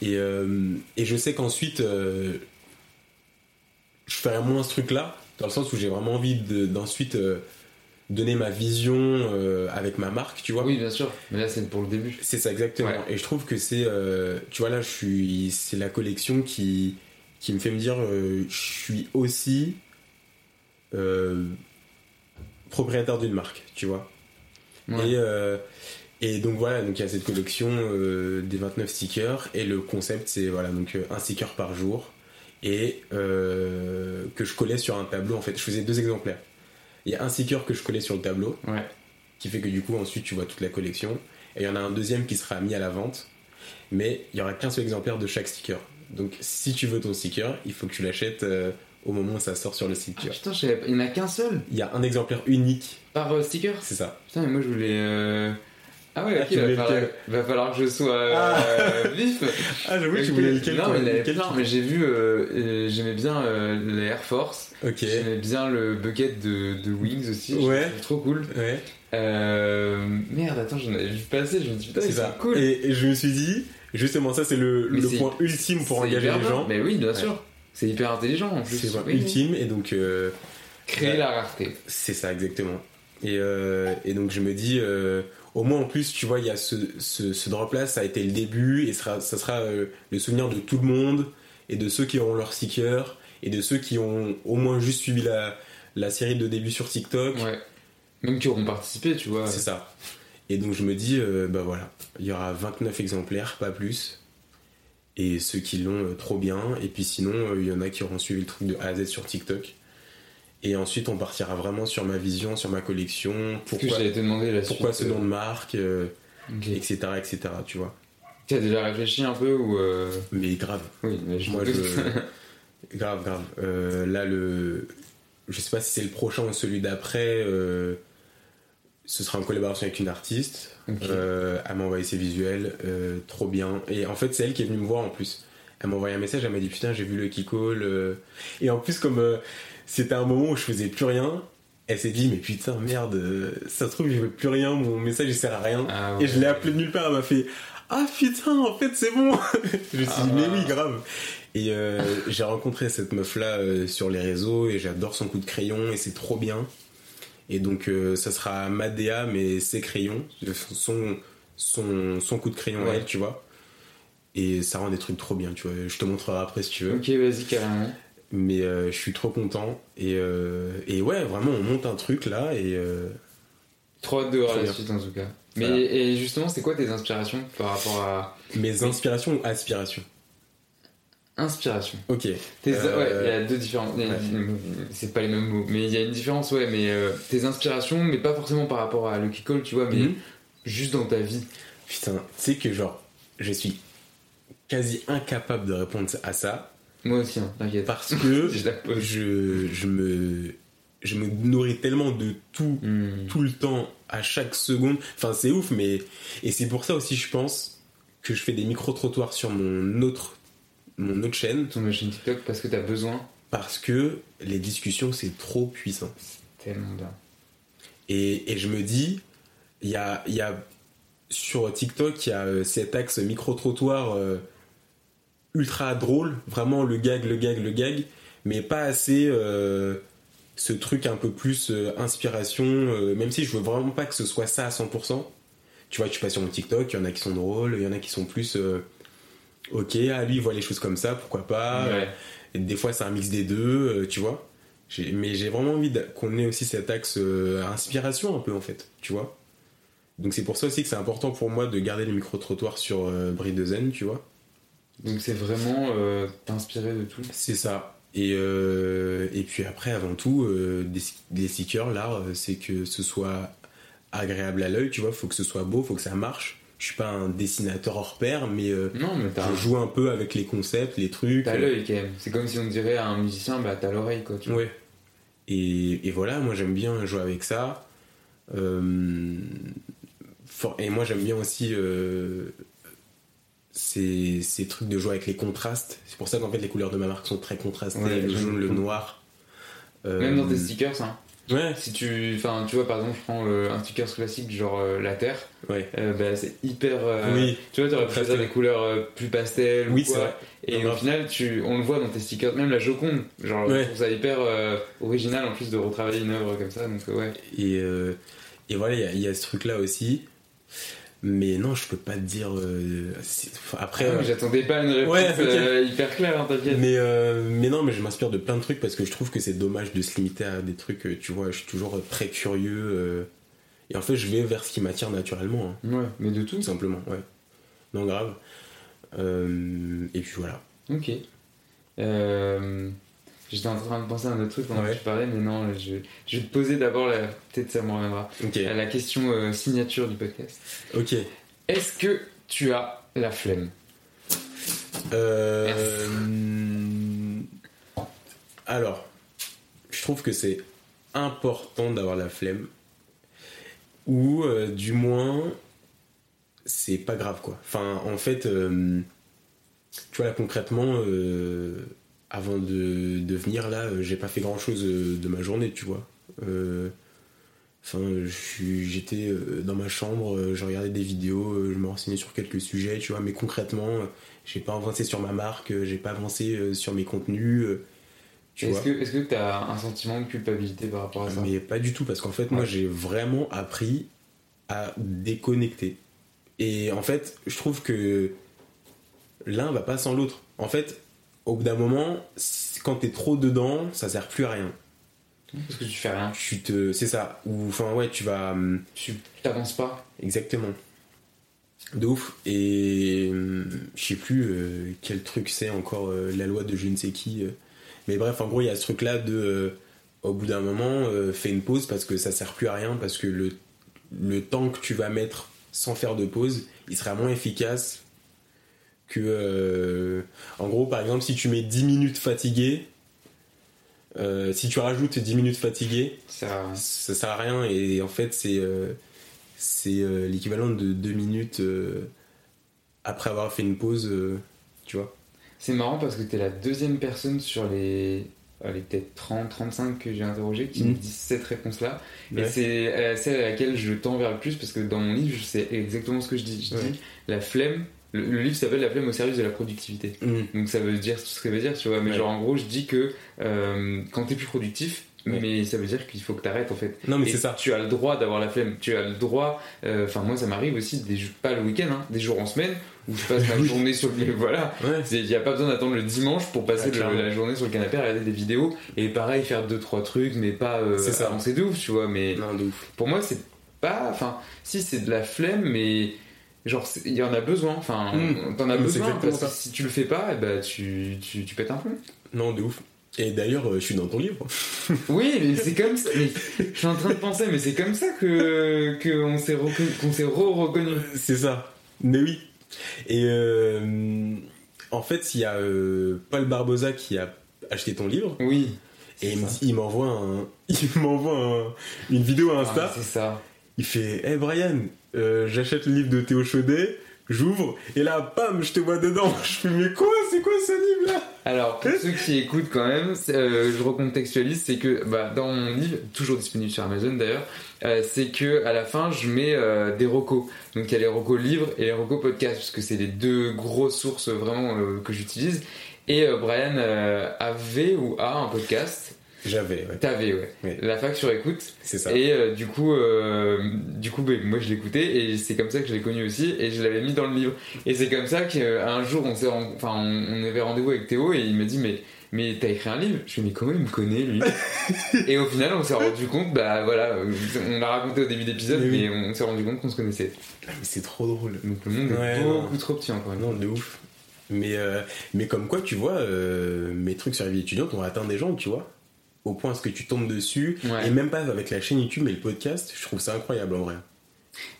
Et, euh, et je sais qu'ensuite, euh, je ferai moins ce truc-là, dans le sens où j'ai vraiment envie de- d'ensuite euh, donner ma vision avec ma marque, tu vois. Oui, bien sûr, mais là, c'est pour le début. C'est ça, exactement. Et je trouve que c'est, tu vois, là, je suis, c'est la collection qui, qui me fait me dire, je suis aussi propriétaire d'une marque, tu vois. Ouais. Et, euh, et donc voilà, donc il y a cette collection euh, des 29 stickers et le concept c'est voilà donc euh, un sticker par jour et euh, que je collais sur un tableau en fait. Je faisais deux exemplaires. Il y a un sticker que je collais sur le tableau qui fait que du coup ensuite tu vois toute la collection et il y en a un deuxième qui sera mis à la vente mais il y aura qu'un seul exemplaire de chaque sticker. Donc si tu veux ton sticker, il faut que tu l'achètes euh, au moment où ça sort sur le site. tu vois. Putain, je savais pas- il n'y en a qu'un seul? Il y a un exemplaire unique par euh, sticker? C'est ça. Putain, mais moi je voulais. Euh, Ah ouais, ok, tu va, falloir, lequel va falloir que je sois euh, Ah. [laughs] vif. Ah, j'avoue que tu Ok. voulais lequel, Non, mais il y en avait Lequel plein, tu- mais j'ai vu. euh, euh, J'aimais bien euh, les Air Force. J'aimais bien le bucket de, de Wings aussi. Ouais. trop cool. Ouais. Euh, Merde, attends, j'en avais vu passer. Je me dis, putain, C'est cool. Et, et je me suis dit, justement, ça c'est le, le point ultime pour engager les gens. Mais oui, bien Ouais. sûr. C'est hyper intelligent en plus. C'est Oui, ultime et donc. euh, Créer ouais. la rareté. C'est ça, exactement. Et, euh, et donc je me dis, euh, au moins en plus, tu vois, il y a ce, ce, ce drop-là, ça a été le début et sera, ça sera euh, le souvenir de tout le monde et de ceux qui auront leur sticker et de ceux qui ont au moins juste suivi la, la série de début sur TikTok. Ouais. Même qui auront participé, tu vois. C'est ça. Et donc je me dis, euh, bah voilà, il y aura 29 exemplaires, pas plus. Et ceux qui l'ont, euh, trop bien. Et puis sinon, il y en a qui auront suivi le truc de A à Z sur TikTok. Et ensuite, on partira vraiment sur ma vision, sur ma collection. Pourquoi, j'allais te demander la pourquoi suite, ce euh, nom de marque, euh, Ok. etc., etc., tu vois. Tu as déjà réfléchi un peu ou. euh, Mais grave. Oui, mais je Moi, je... [laughs] grave, grave. Euh, là, le... je sais pas si c'est le prochain ou celui d'après. euh, Ce sera en collaboration avec une artiste. Ok. Euh, elle m'a envoyé ses visuels. euh, trop bien. Et en fait, c'est elle qui est venue me voir en plus. Elle m'a envoyé un message. Elle m'a dit Putain, j'ai vu le Kiko. le- Et en plus, comme euh, c'était un moment où je faisais plus rien. Elle s'est dit mais putain merde euh, ça se trouve je veux plus rien mon message il sert à rien. Ah et je l'ai appelé de nulle part elle m'a fait ah putain en fait c'est bon [laughs] je me suis dit mais oui grave. Et euh, j'ai rencontré cette meuf là sur les réseaux et j'adore son coup de crayon et c'est trop bien. Et donc euh, ça sera Madea mais ses crayons son son, son coup de crayon à elle tu vois. Et ça rend des trucs trop bien tu vois. Je te montrerai après si tu veux. Ok, vas-y, carrément. Mais euh, je suis trop content et, euh, et ouais vraiment on monte un truc là et euh, Trop hâte de voir la bien. suite en tout cas. Mais Voilà. et justement, c'est quoi tes inspirations par rapport à. mes inspirations ou aspirations Inspiration. ok Tes- Euh, Ouais, il y a deux différences. C'est pas les mêmes mots, mais il y a une différence, ouais. Mais euh, tes inspirations, mais pas forcément par rapport à Lucky Call, tu vois, mais Mhm. juste dans ta vie. Putain, tu sais que genre, je suis quasi incapable de répondre à ça. Moi aussi, hein, t'inquiète. Parce [laughs] que Je je, je me, je me nourris tellement de tout, Hmm. tout le temps, à chaque seconde. Enfin, c'est ouf, mais. Et c'est pour ça aussi, je pense, que je fais des micro-trottoirs sur mon autre, mon autre chaîne. Ton chaîne TikTok, parce que t'as besoin. Parce que les discussions, c'est trop puissant. Tellement bien. Et, et je me dis, il y a, y a sur TikTok, il y a euh, cet axe micro-trottoir euh, ultra drôle, vraiment le gag, le gag, le gag, mais pas assez euh, ce truc un peu plus euh, inspiration, euh, même si je veux vraiment pas que ce soit ça à 100%. Tu vois, tu passes sur mon TikTok, il y en a qui sont drôles, il y en a qui sont plus. ok, ah lui il voit les choses comme ça, pourquoi pas. Ouais. Et des fois c'est un mix des deux, tu vois. Mais j'ai vraiment envie qu'on ait aussi cet axe inspiration un peu en fait, tu vois. Donc c'est pour ça aussi que c'est important pour moi de garder le micro-trottoir sur euh, Brie de Zen, tu vois. Donc c'est vraiment euh, t'inspirer de tout. C'est ça. Et, euh, et puis après, avant tout, euh, des, des stickers, l'art, euh, c'est que ce soit agréable à l'œil, tu vois, faut que ce soit beau, faut que ça marche. Je suis pas un dessinateur hors pair, mais, euh, Non, mais je joue un peu avec les concepts, les trucs. T'as l'œil quand même. C'est comme si on dirait à un musicien, bah t'as l'oreille quoi. Tu vois. Ouais. Et, et voilà, moi j'aime bien jouer avec ça. Et moi j'aime bien aussi ces, ces trucs de jouer avec les contrastes. C'est pour ça qu'en fait les couleurs de ma marque sont très contrastées, Ouais, le jaune, le noir. Euh, Même dans tes stickers, hein. Ouais. Si tu, enfin, tu vois, par exemple, je prends euh, un sticker classique genre euh, la Terre. Ouais. Euh, bah, c'est hyper. euh, Oui. Tu vois, t'aurais pu choisir des couleurs euh, plus pastel. ou Oui, quoi. c'est vrai. Et Non, au final, tu, on le voit dans tes stickers, même la Joconde. Genre, Ouais. je trouve ça hyper euh, original en plus de retravailler une œuvre comme ça. Donc, ouais. Et, euh, et voilà, il y a- il y, a ce truc-là aussi. Mais non, je peux pas te dire. euh, après. Ah, euh, J'attendais pas une réponse Ouais, euh, hyper claire, hein. Mais, euh, mais non, mais je m'inspire de plein de trucs parce que je trouve que c'est dommage de se limiter à des trucs, tu vois, je suis toujours très curieux. et en fait, je vais vers ce qui m'attire naturellement. hein. Ouais, mais de tout. Tout simplement, ouais. Non, grave. Et puis voilà. Ok. Euh, J'étais en train de penser à un autre truc pendant Ouais. que tu parlais, mais non, je, je vais te poser d'abord, la... peut-être ça me reviendra, la question euh, signature du podcast. Ok. Est-ce que tu as la flemme? Euh, alors, je trouve que c'est important d'avoir la flemme. Ou euh, du moins, c'est pas grave quoi. Enfin, en fait, tu vois là concrètement, avant de, de venir là, euh, j'ai pas fait grand chose de ma journée, tu vois. Euh, Enfin, j'étais euh, dans ma chambre, euh, je regardais des vidéos, euh, je me renseignais sur quelques sujets, tu vois, mais concrètement, euh, j'ai pas avancé sur ma marque, euh, j'ai pas avancé euh, sur mes contenus, euh, Est-ce que tu as un sentiment de culpabilité par rapport à ça? Mais pas du tout, parce qu'en fait, moi, j'ai vraiment appris à déconnecter. Et en fait, je trouve que l'un va pas sans l'autre. En fait, au bout d'un moment, quand t'es trop dedans, ça sert plus à rien. Parce que tu fais rien. Tu te, c'est ça. Ou enfin ouais, tu vas. hum, Tu t'avances pas. Exactement. De ouf. Et hum, je sais plus euh, quel truc c'est encore euh, la loi de je ne sais qui. euh. Mais bref, en gros, il y a ce truc-là de. euh, au bout d'un moment, euh, fais une pause parce que ça sert plus à rien, parce que le, le temps que tu vas mettre sans faire de pause, il sera moins efficace que. euh, en gros, par exemple, si tu mets 10 minutes fatigué, euh, si tu rajoutes 10 minutes fatigué, Ça... ça sert à rien et en fait c'est euh, c'est l'équivalent de 2 minutes après avoir fait une pause, tu vois. C'est marrant parce que t'es la deuxième personne sur les, allez, peut-être 30, 35 que j'ai interrogé qui me Mhm. dit cette réponse-là. Et c'est celle à laquelle je tends vers le plus parce que dans mon livre, c'est exactement ce que je dis. Je Ouais. dis la flemme. Le, le livre s'appelle La flemme au service de la productivité. Mhm. Donc ça veut dire tout ce que ça veut dire, tu vois. Mais Ouais. genre en gros, je dis que euh, quand t'es plus productif, Ouais. mais ça veut dire qu'il faut que t'arrêtes en fait. Non mais c'est ça. Tu as le droit d'avoir la flemme. Tu as le droit. euh, Enfin, moi, ça m'arrive aussi, des, pas le week-end, hein, des jours en semaine où je passe ma [laughs] journée sur le. Voilà. Ouais. Il n'y a pas besoin d'attendre le dimanche pour passer Ah, le- la journée sur le canapé à regarder des vidéos. Et pareil, faire deux trois trucs, mais pas euh, C'est ça. avancer de ouf, tu vois. Mais Non, de ouf. pour moi, c'est pas. Enfin, si c'est de la flemme, mais. Genre, il y en a besoin. Enfin, Mm. t'en as Mm, besoin parce que si tu le fais pas, eh ben, tu, tu, tu pètes un plomb. Non, de ouf. Et d'ailleurs, euh, je suis dans ton livre. [laughs] Oui, mais c'est comme ça. mais je suis en train de penser, mais c'est comme ça que qu'on s'est reconnu- qu'on s'est re-reconnu. C'est ça. Mais oui. Et euh, en fait, il y a euh, Paul Barbosa qui a acheté ton livre Oui. et il m'envoie un, [laughs] il m'envoie un- une vidéo Ah, Insta. c'est ça. Il fait Hey Brian, euh, j'achète le livre de Théo Chaudet, j'ouvre, et là, pam, je te vois dedans. [laughs] Je fais Mais quoi? C'est quoi ce livre là Alors, pour ceux qui écoutent quand même, euh, je recontextualise, c'est que bah, dans mon livre, toujours disponible sur Amazon d'ailleurs, euh, c'est que à la fin, je mets des recos. Donc il y a les recos livres et les recos podcast, parce que c'est les deux grosses sources vraiment que j'utilise. Et Brian avait ou a un podcast. J'avais, ouais. T'avais, ouais. La fac sur écoute. C'est ça. Et euh, du coup, euh, du coup, ben, moi je l'écoutais et c'est comme ça que je l'ai connu aussi et je l'avais mis dans le livre. Et c'est comme ça qu'un jour on s'est, enfin, on, on avait rendez-vous avec Théo et il m'a dit mais mais t'as écrit un livre? Je lui ai dit mais comment il me connaît lui? [laughs] Et au final on s'est rendu compte, bah voilà, euh, on l'a raconté au début d'épisode, Mais oui. on s'est rendu compte qu'on se connaissait. Mais c'est trop drôle. Donc le monde est beaucoup non. trop petit encore. Non, de ouf. Mais, euh, mais comme quoi, tu vois, euh, mes trucs sur la vie étudiante ont atteint des gens, tu vois. Au point à ce que tu tombes dessus. Ouais. Et même pas avec la chaîne YouTube, mais le podcast, je trouve ça incroyable en vrai.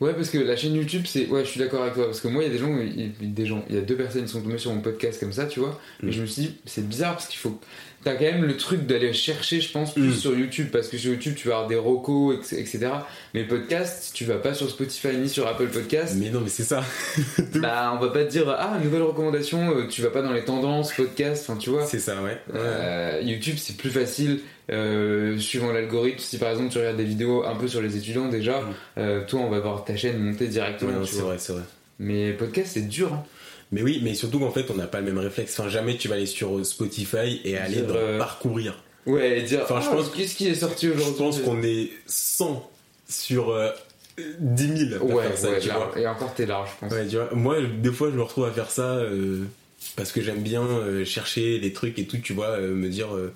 Ouais, parce que la chaîne YouTube, c'est. Ouais, je suis d'accord avec toi. Parce que moi, il y a des gens, il il- des gens, il y a deux personnes qui sont tombées sur mon podcast comme ça, tu vois. Mais Mm. je me suis dit, c'est bizarre parce qu'il faut. T'as quand même le truc d'aller chercher, je pense, plus Mm. sur YouTube. Parce que sur YouTube, tu vas avoir des recos, etc. Mais podcast, tu vas pas sur Spotify ni sur Apple Podcast. Mais non, mais c'est ça. [laughs] Bah, on va pas te dire, ah, nouvelle recommandation, euh, tu vas pas dans les tendances, podcast, enfin, tu vois. C'est ça, ouais. Euh, YouTube, c'est plus facile. Euh, suivant l'algorithme, si par exemple tu regardes des vidéos un peu sur les étudiants déjà, euh, toi on va voir ta chaîne monter directement. Ouais, c'est vrai, c'est vrai. Mais podcast c'est dur. hein. Mais oui, mais surtout qu'en fait, on n'a pas le même réflexe. Enfin, jamais tu vas aller sur Spotify et aller dans euh, parcourir. Ouais, et dire, Enfin, je ah, pense- qu'est-ce qui est sorti Je aujourd'hui? pense qu'on est 100 sur euh, 10 000 à Ouais, ça, ouais, tu vois. et encore t'es large, je pense. Ouais, tu vois. Moi, des fois, je me retrouve à faire ça euh, parce que j'aime bien euh, chercher des trucs et tout, tu vois, euh, me dire, euh,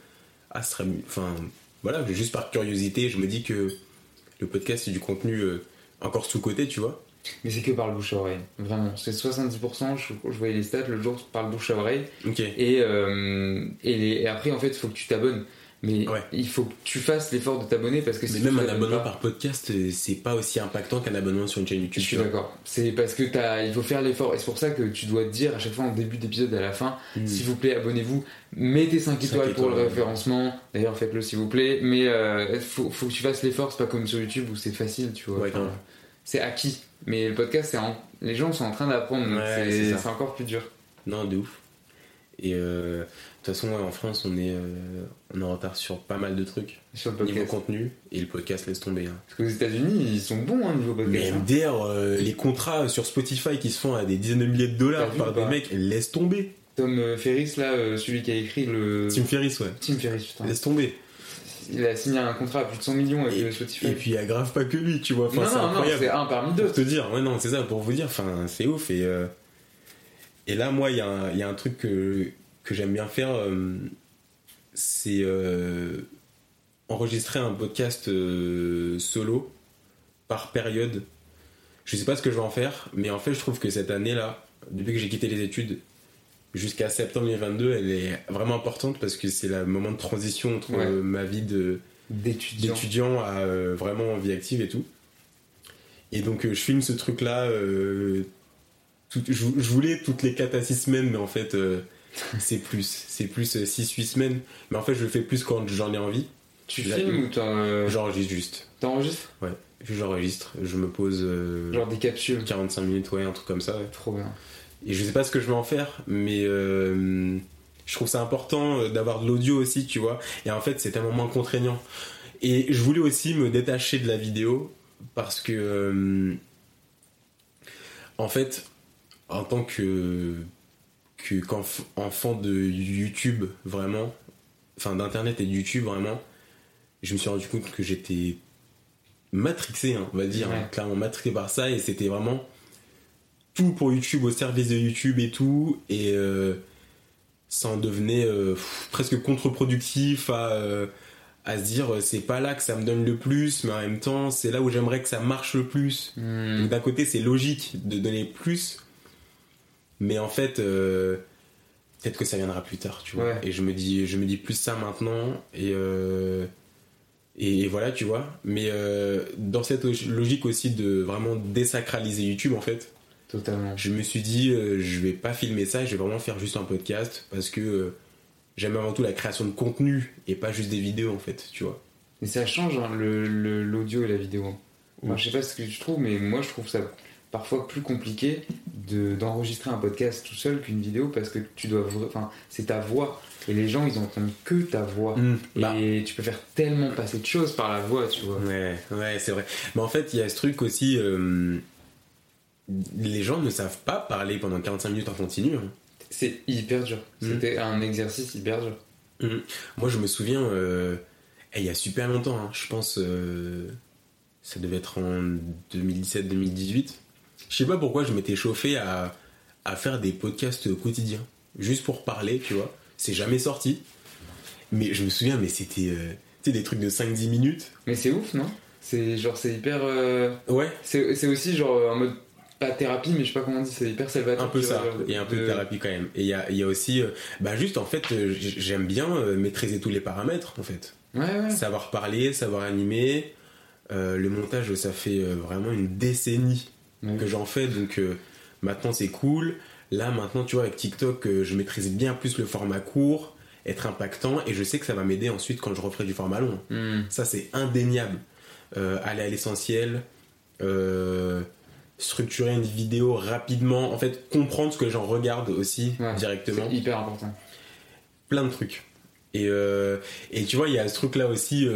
ah, ce serait. mieux- Enfin, voilà, juste par curiosité, je me dis que le podcast, c'est du contenu euh, encore sous-côté, tu vois. Mais c'est que par le bouche à oreille, vraiment. C'est 70%, je, je voyais les stats le jour par le bouche à oreille. Ok. Et, euh, et, les- et après, en fait, il faut que tu t'abonnes. Mais il faut que tu fasses l'effort de t'abonner parce que si Mais même un abonnement pas- par podcast, euh, c'est pas aussi impactant qu'un abonnement sur une chaîne YouTube. Je suis d'accord. C'est parce que t'as, il faut faire l'effort et c'est pour ça que tu dois te dire à chaque fois en début d'épisode et à la fin, Mm. s'il vous plaît, abonnez-vous, mettez 5 Cinq étoiles pour le référencement. D'ailleurs, faites-le s'il vous plaît. Mais euh, faut, faut que tu fasses l'effort. C'est pas comme sur YouTube où c'est facile, tu vois. Ouais, Enfin, grave. c'est acquis. Mais le podcast, c'est en- les gens sont en train d'apprendre. c'est, c'est ça. c'est encore plus dur. Non, de ouf. Et euh, toute façon, ouais, en France, on est, euh, on en retard sur pas mal de trucs. Sur le podcast. Niveau contenu, et le podcast laisse tomber. hein. Parce qu'aux États-Unis, ils sont bons hein, niveau Mais podcast. hein. MDR, euh, les contrats sur Spotify qui se font à des dizaines de milliers de dollars par des mecs, laisse tomber. Tom euh, Ferris, là, celui qui a écrit le. Tim Ferriss, ouais. Tim Ferriss, putain. Laisse tomber. Il a signé un contrat à plus de 100 millions avec euh, Spotify. Et puis, il y a grave pas que lui, tu vois. Enfin, Non, c'est non, non, incroyable. c'est un parmi Pour d'autres. te dire, ouais, non, c'est ça, pour vous dire, enfin, c'est ouf. Et, euh, et là, moi, il y, y a un truc que, que j'aime bien faire, euh, c'est euh, enregistrer un podcast euh, solo par période. Je sais pas ce que je vais en faire, mais en fait, je trouve que cette année-là, depuis que j'ai quitté les études, jusqu'à septembre 2022, elle est vraiment importante parce que c'est le moment de transition entre Ouais. ma vie d'étudiant à euh, vraiment vie active et tout. Et donc, euh, je filme ce truc-là. euh, tout- je, je voulais toutes les 4 à 6 semaines, mais en fait, [laughs] c'est plus. C'est plus 6-8 semaines. Mais en fait, je le fais plus quand j'en ai envie. Tu filmes ou t'en, euh, J'enregistre juste. T'enregistres? Ouais, j'enregistre. Je me pose. euh, Genre des capsules 45 minutes, ouais, un truc comme ça. ouais. Trop bien. Et je sais pas ce que je vais en faire, mais euh, je trouve ça important euh, d'avoir de l'audio aussi, tu vois. Et en fait, c'est tellement moins contraignant. Et je voulais aussi me détacher de la vidéo parce que, euh, en fait, en tant que, que qu'enf- enfant de YouTube, vraiment, enfin d'internet et de YouTube, vraiment, je me suis rendu compte que j'étais matrixé, hein, on va dire, Ouais. hein, clairement matrixé par ça, et c'était vraiment tout pour YouTube, au service de YouTube et tout, et euh, ça en devenait euh, pff, presque contre-productif à, euh, à se dire c'est pas là que ça me donne le plus, mais en même temps c'est là où j'aimerais que ça marche le plus. Donc d'un côté c'est logique de donner plus, mais en fait euh, peut-être que ça viendra plus tard, tu vois. Ouais. Et je me dis, je me dis plus ça maintenant, et euh, et, et voilà, tu vois. Mais euh, dans cette log- logique aussi de vraiment désacraliser YouTube, en fait, Totalement. je me suis dit, je vais pas filmer ça, je vais vraiment faire juste un podcast parce que j'aime avant tout la création de contenu et pas juste des vidéos, en fait, tu vois. Et ça change hein, le- le- l'audio et la vidéo. hein. Enfin, je sais pas ce que tu trouves, mais moi je trouve ça parfois plus compliqué de- d'enregistrer un podcast tout seul qu'une vidéo parce que tu dois. Enfin, c'est ta voix. Et les gens ils entendent que ta voix. Mm. Bah. Et tu peux faire tellement passer de choses par la voix, tu vois. Ouais, ouais, c'est vrai. Mais en fait, il y a ce truc aussi. euh, les gens ne savent pas parler pendant 45 minutes en continu. hein. C'est hyper dur. Mm. C'était un exercice hyper dur. Mhm. Moi, je me souviens, euh, eh, il y a super longtemps, hein, je pense, euh, ça devait être en 2017-2018. Je sais pas pourquoi je m'étais chauffé à, à faire des podcasts quotidiens, juste pour parler, tu vois. C'est jamais sorti. Mais je me souviens, mais c'était euh, des trucs de 5-10 minutes. Mais c'est ouf, non? C'est genre, c'est hyper. euh, Ouais. C'est aussi genre en mode. Pas thérapie, mais je sais pas comment on dit, c'est hyper salvateur. Un peu ça, il y a un peu de thérapie quand même. Et il y a, y a aussi, euh, bah juste en fait, euh, j'aime bien euh, maîtriser tous les paramètres en fait. Ouais, ouais. Savoir parler, savoir animer. Euh, le montage, ça fait euh, vraiment une décennie Que j'en fais, donc euh, maintenant c'est cool. Là maintenant, tu vois, avec TikTok, euh, je maîtrise bien plus le format court, être impactant, et je sais que ça va m'aider ensuite quand je referai du format long. Hmm. Ça, c'est indéniable. Euh, aller à l'essentiel, euh, structurer une vidéo rapidement, en fait, comprendre ce que les gens regardent aussi Ouais, directement. C'est hyper important. Plein de trucs. Et, et tu vois, il y a ce truc là aussi,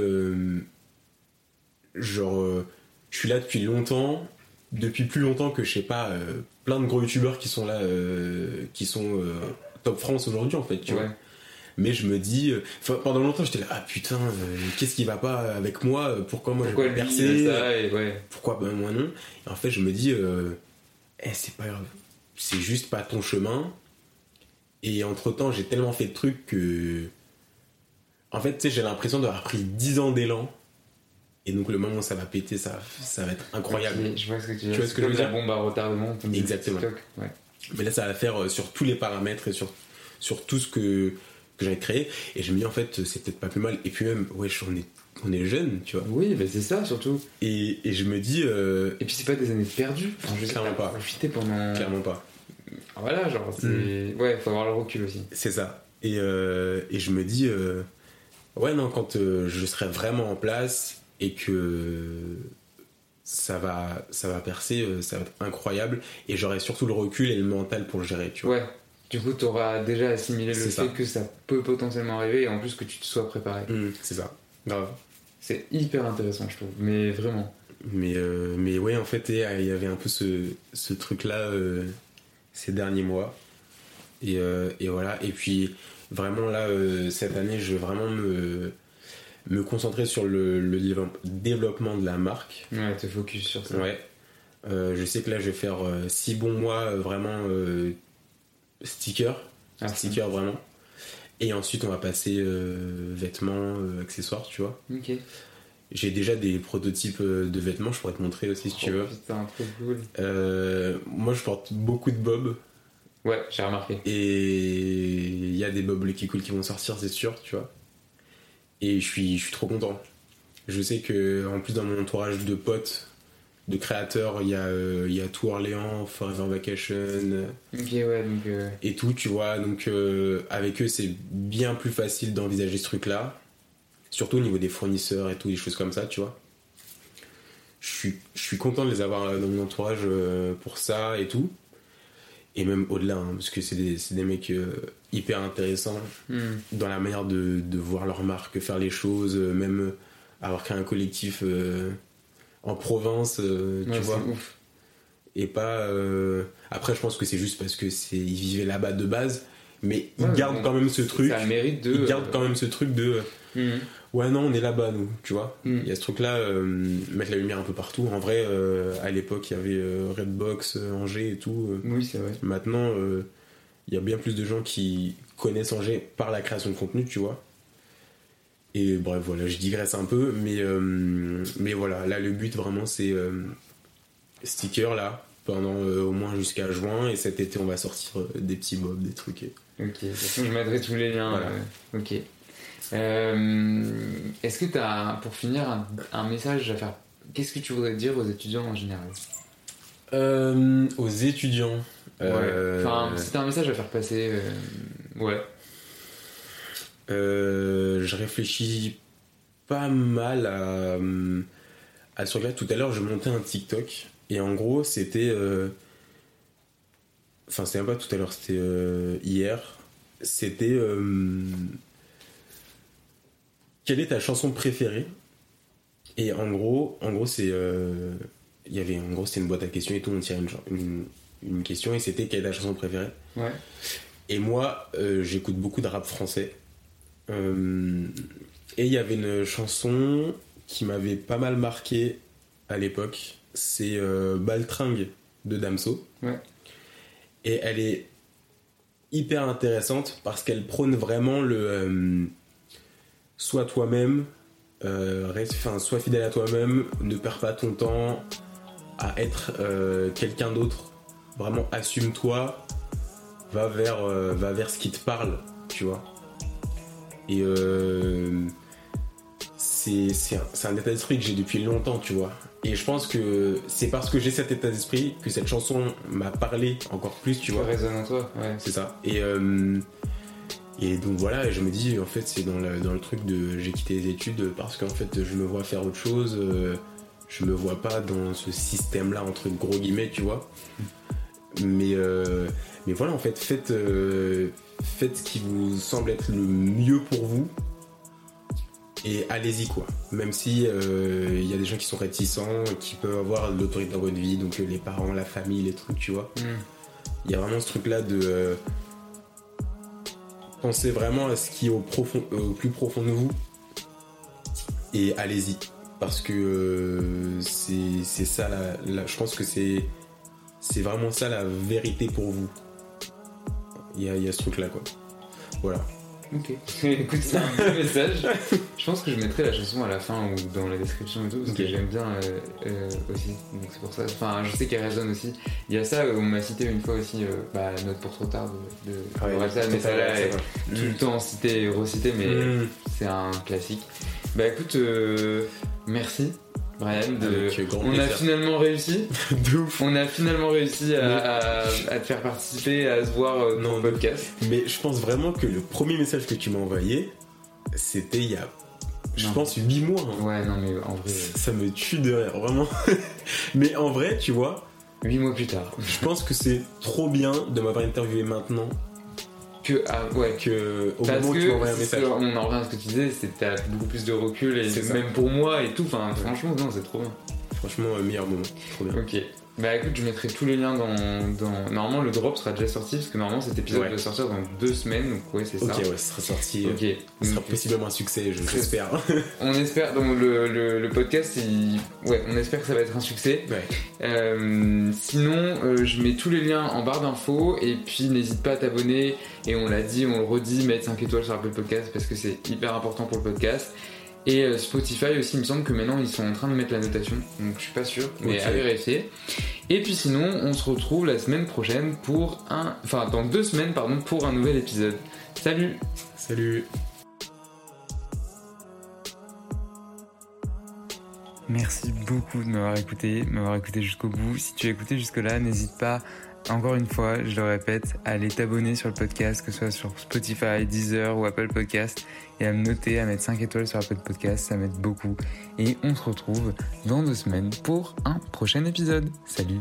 genre, je suis là depuis longtemps, depuis plus longtemps que je sais pas, euh, plein de gros youtubeurs qui sont là, euh, qui sont euh, top France aujourd'hui en fait, tu vois. Mais je me dis, pendant longtemps j'étais là, ah putain, qu'est-ce qui va pas avec moi Pourquoi moi Pourquoi je vais percer ça, et ouais. Pourquoi ben, moi non Et en fait, je me dis, eh, c'est pas grave, c'est juste pas ton chemin. Et entre temps, j'ai tellement fait de trucs que. En fait, tu sais, j'ai l'impression d'avoir pris 10 ans d'élan. Et donc, le moment où ça va péter, ça, ça va être incroyable. Ok, je vois ce que tu veux Tu vois ce que je veux Comme dire la bombe à retardement. comme Exactement. Ouais. Mais là, ça va faire euh, sur tous les paramètres et sur, sur tout ce que, que j'avais créé. Et je me dis, en fait, c'est peut-être pas plus mal. Et puis même, ouais, on est, on est jeune, tu vois. Oui, mais c'est ça surtout. Et, et je me dis. euh, Et puis, c'est pas des années perdues. Enfin, je Clairement pas. profité pendant. Clairement pas. Voilà, genre, c'est. Mm. Ouais, faut avoir le recul aussi. C'est ça. Et, euh, et je me dis, euh, ouais, non, quand je serai vraiment en place et que ça va, ça va percer, euh, ça va être incroyable. Et j'aurai surtout le recul et le mental pour le gérer, tu vois. Ouais. Du coup, t'auras déjà assimilé le fait ça. que ça peut potentiellement arriver et en plus que tu te sois préparé. Mm, c'est ça. Grave. C'est hyper intéressant, je trouve. Mais vraiment. Mais, euh, mais ouais, en fait, il y avait un peu ce, ce truc-là euh, ces derniers mois. Et, euh, et voilà. Et puis, vraiment, là, cette année, je vais vraiment me, me concentrer sur le, le développe- développement de la marque. Ouais, te focus sur ça. Ouais. Euh, je sais que là, je vais faire 6 bons mois euh, vraiment euh, sticker. Ah, sticker, vraiment. Et ensuite, on va passer euh, vêtements, euh, accessoires, tu vois. Ok. J'ai déjà des prototypes euh, de vêtements, je pourrais te montrer aussi si tu Oh, veux. Putain, trop cool. Euh, moi, je porte beaucoup de bobs. Ouais, j'ai remarqué. Et il y a des bobs Lucky Cool qui vont sortir, c'est sûr, tu vois. Et je suis, je suis trop content. Je sais que, en plus, dans mon entourage de potes, de créateurs, il y, a, euh, il y a tout Orléans, Forever Vacation euh, Ok, ouais, donc. euh, et tout, tu vois. Donc, euh, avec eux, c'est bien plus facile d'envisager ce truc-là. Surtout au niveau des fournisseurs et tout, des choses comme ça, tu vois. Je suis, je suis content de les avoir dans mon entourage pour ça et tout. Et même au-delà, hein, parce que c'est des, des mecs euh, hyper intéressants hmm. dans la manière de, de voir leur marque, faire les choses, euh, même euh, avoir créé un collectif euh, en province, tu vois. ouf. Et pas. Après, je pense que c'est juste parce que c'est ils vivaient là-bas de base, mais ils Ouais, gardent quand même ce truc. Ça mérite de. Ils gardent quand même ce truc de. Mhm. Ouais, non, on est là-bas, nous, tu vois. Mm. Il y a ce truc-là, euh, mettre la lumière un peu partout. En vrai, euh, à l'époque, il y avait euh, Redbox, euh, Angers et tout. euh. Oui, c'est vrai. Maintenant, euh, il y a bien plus de gens qui connaissent Angers par la création de contenu, tu vois. Et bref, voilà, je digresse un peu, mais, euh, mais voilà, là, le but vraiment, c'est euh, sticker là, pendant euh, au moins jusqu'à juin, et cet été, on va sortir euh, des petits bobs, des trucs. et- Ok, de toute façon, je mettrai tous les liens. Voilà. euh, ok. Euh, Est-ce que tu as, pour finir, un, un message à faire Qu'est-ce que tu voudrais dire aux étudiants en général? Euh, aux étudiants. Ouais. Enfin, t'as un message à faire passer, ouais. Je réfléchis pas mal à, à ce truc-là. Tout à l'heure, je montais un TikTok et en gros, c'était. Euh, Enfin, c'était même pas tout à l'heure, c'était euh, hier. C'était. euh, Quelle est ta chanson préférée? Et en gros, en gros, c'est. euh, Il y avait en gros, c'était une boîte à questions et tout. On tirait une, une, une question et c'était quelle est ta chanson préférée? Ouais. et moi, euh, j'écoute beaucoup de rap français. Euh, et il y avait une chanson qui m'avait pas mal marqué à l'époque. C'est euh, Baltringue de Damso. Ouais. Et elle est hyper intéressante parce qu'elle prône vraiment le euh, sois toi-même, euh, sois fidèle à toi-même, ne perds pas ton temps à être euh, quelqu'un d'autre. Vraiment, assume-toi, va vers, va vers ce qui te parle, tu vois. Et c'est un état d'esprit que j'ai depuis longtemps, tu vois. Et je pense que c'est parce que j'ai cet état d'esprit que cette chanson m'a parlé encore plus, tu Ça vois. résonne en toi, ouais. C'est ça. Et, euh, et donc voilà, et je me dis, en fait, c'est dans le, dans le truc de j'ai quitté les études parce qu'en fait, je me vois faire autre chose. euh, je me vois pas dans ce système-là, entre gros guillemets, tu vois. Mais, euh, mais voilà, en fait, faites, faites ce qui vous semble être le mieux pour vous. Et allez-y quoi. Même si euh, il y a des gens qui sont réticents, qui peuvent avoir l'autorité dans votre vie, donc euh, les parents, la famille, les trucs, tu vois. Mm. Il y a vraiment ce truc là de euh, pensez vraiment à ce qui est au, profond, euh, au plus profond de vous et allez-y parce que c'est ça la, la- je pense que c'est c'est vraiment ça la vérité pour vous il y a, il y a ce truc là quoi voilà Ok. [laughs] Écoute, c'est un bon message. [laughs] Je pense que je mettrai la chanson à la fin ou dans la description et tout, parce que j'aime bien euh, euh, aussi. Donc c'est pour ça. Enfin, je sais qu'elle résonne aussi. Il y a ça, on m'a cité une fois aussi, euh, bah, Note pour trop tard de, de Ouais, tout mais ça là est tout le Mm. temps cité et recité, mais Mm. c'est un classique. Bah écoute, euh, merci. Brian, de... On a finalement réussi. [laughs] On a finalement réussi à, à- à te faire participer, à se voir euh, dans le podcast. mais je pense vraiment que le premier message que tu m'as envoyé c'était il y a je Non. pense 8 mois hein. Ouais, non, mais en vrai. ça me tue de rire vraiment [laughs] mais en vrai tu vois 8 mois plus tard. je pense que c'est trop bien de m'avoir interviewé maintenant Que, ah, ouais. que au Parce moment où que tu m'envoies un c'est- message on en revient à ce que tu disais, c'est t'as beaucoup plus de recul et ça. même pour moi et tout. Enfin, franchement, non, c'est trop bien. Franchement euh, meilleur moment trop bien Ok. Bah écoute, je mettrai tous les liens dans, dans- Normalement, le drop sera déjà sorti parce que normalement cet épisode Ouais. doit sortir dans deux semaines, donc ouais, c'est ok ça. ouais ce sera sorti Ok. ce sera possiblement un succès je- j'espère [laughs] On espère, donc le, le, le podcast, il- ouais, on espère que ça va être un succès. ouais Euh, sinon, euh, je mets tous les liens en barre d'infos et puis n'hésite pas à t'abonner. Et on l'a dit, on le redit, mettre 5 étoiles sur Apple Podcast parce que c'est hyper important pour le podcast. Et euh, Spotify aussi, il me semble que maintenant ils sont en train de mettre la notation, donc je suis pas sûr, mais à vérifier. Et puis sinon, on se retrouve la semaine prochaine pour un, enfin dans deux semaines pardon, pour un nouvel épisode. Salut. salut Merci beaucoup de m'avoir écouté, de m'avoir écouté jusqu'au bout. Si tu as écouté jusque-là, n'hésite pas, encore une fois, je le répète, à aller t'abonner sur le podcast, que ce soit sur Spotify, Deezer ou Apple Podcast, et à me noter, à mettre 5 étoiles sur Apple Podcast, ça m'aide beaucoup. Et on se retrouve dans deux semaines pour un prochain épisode. Salut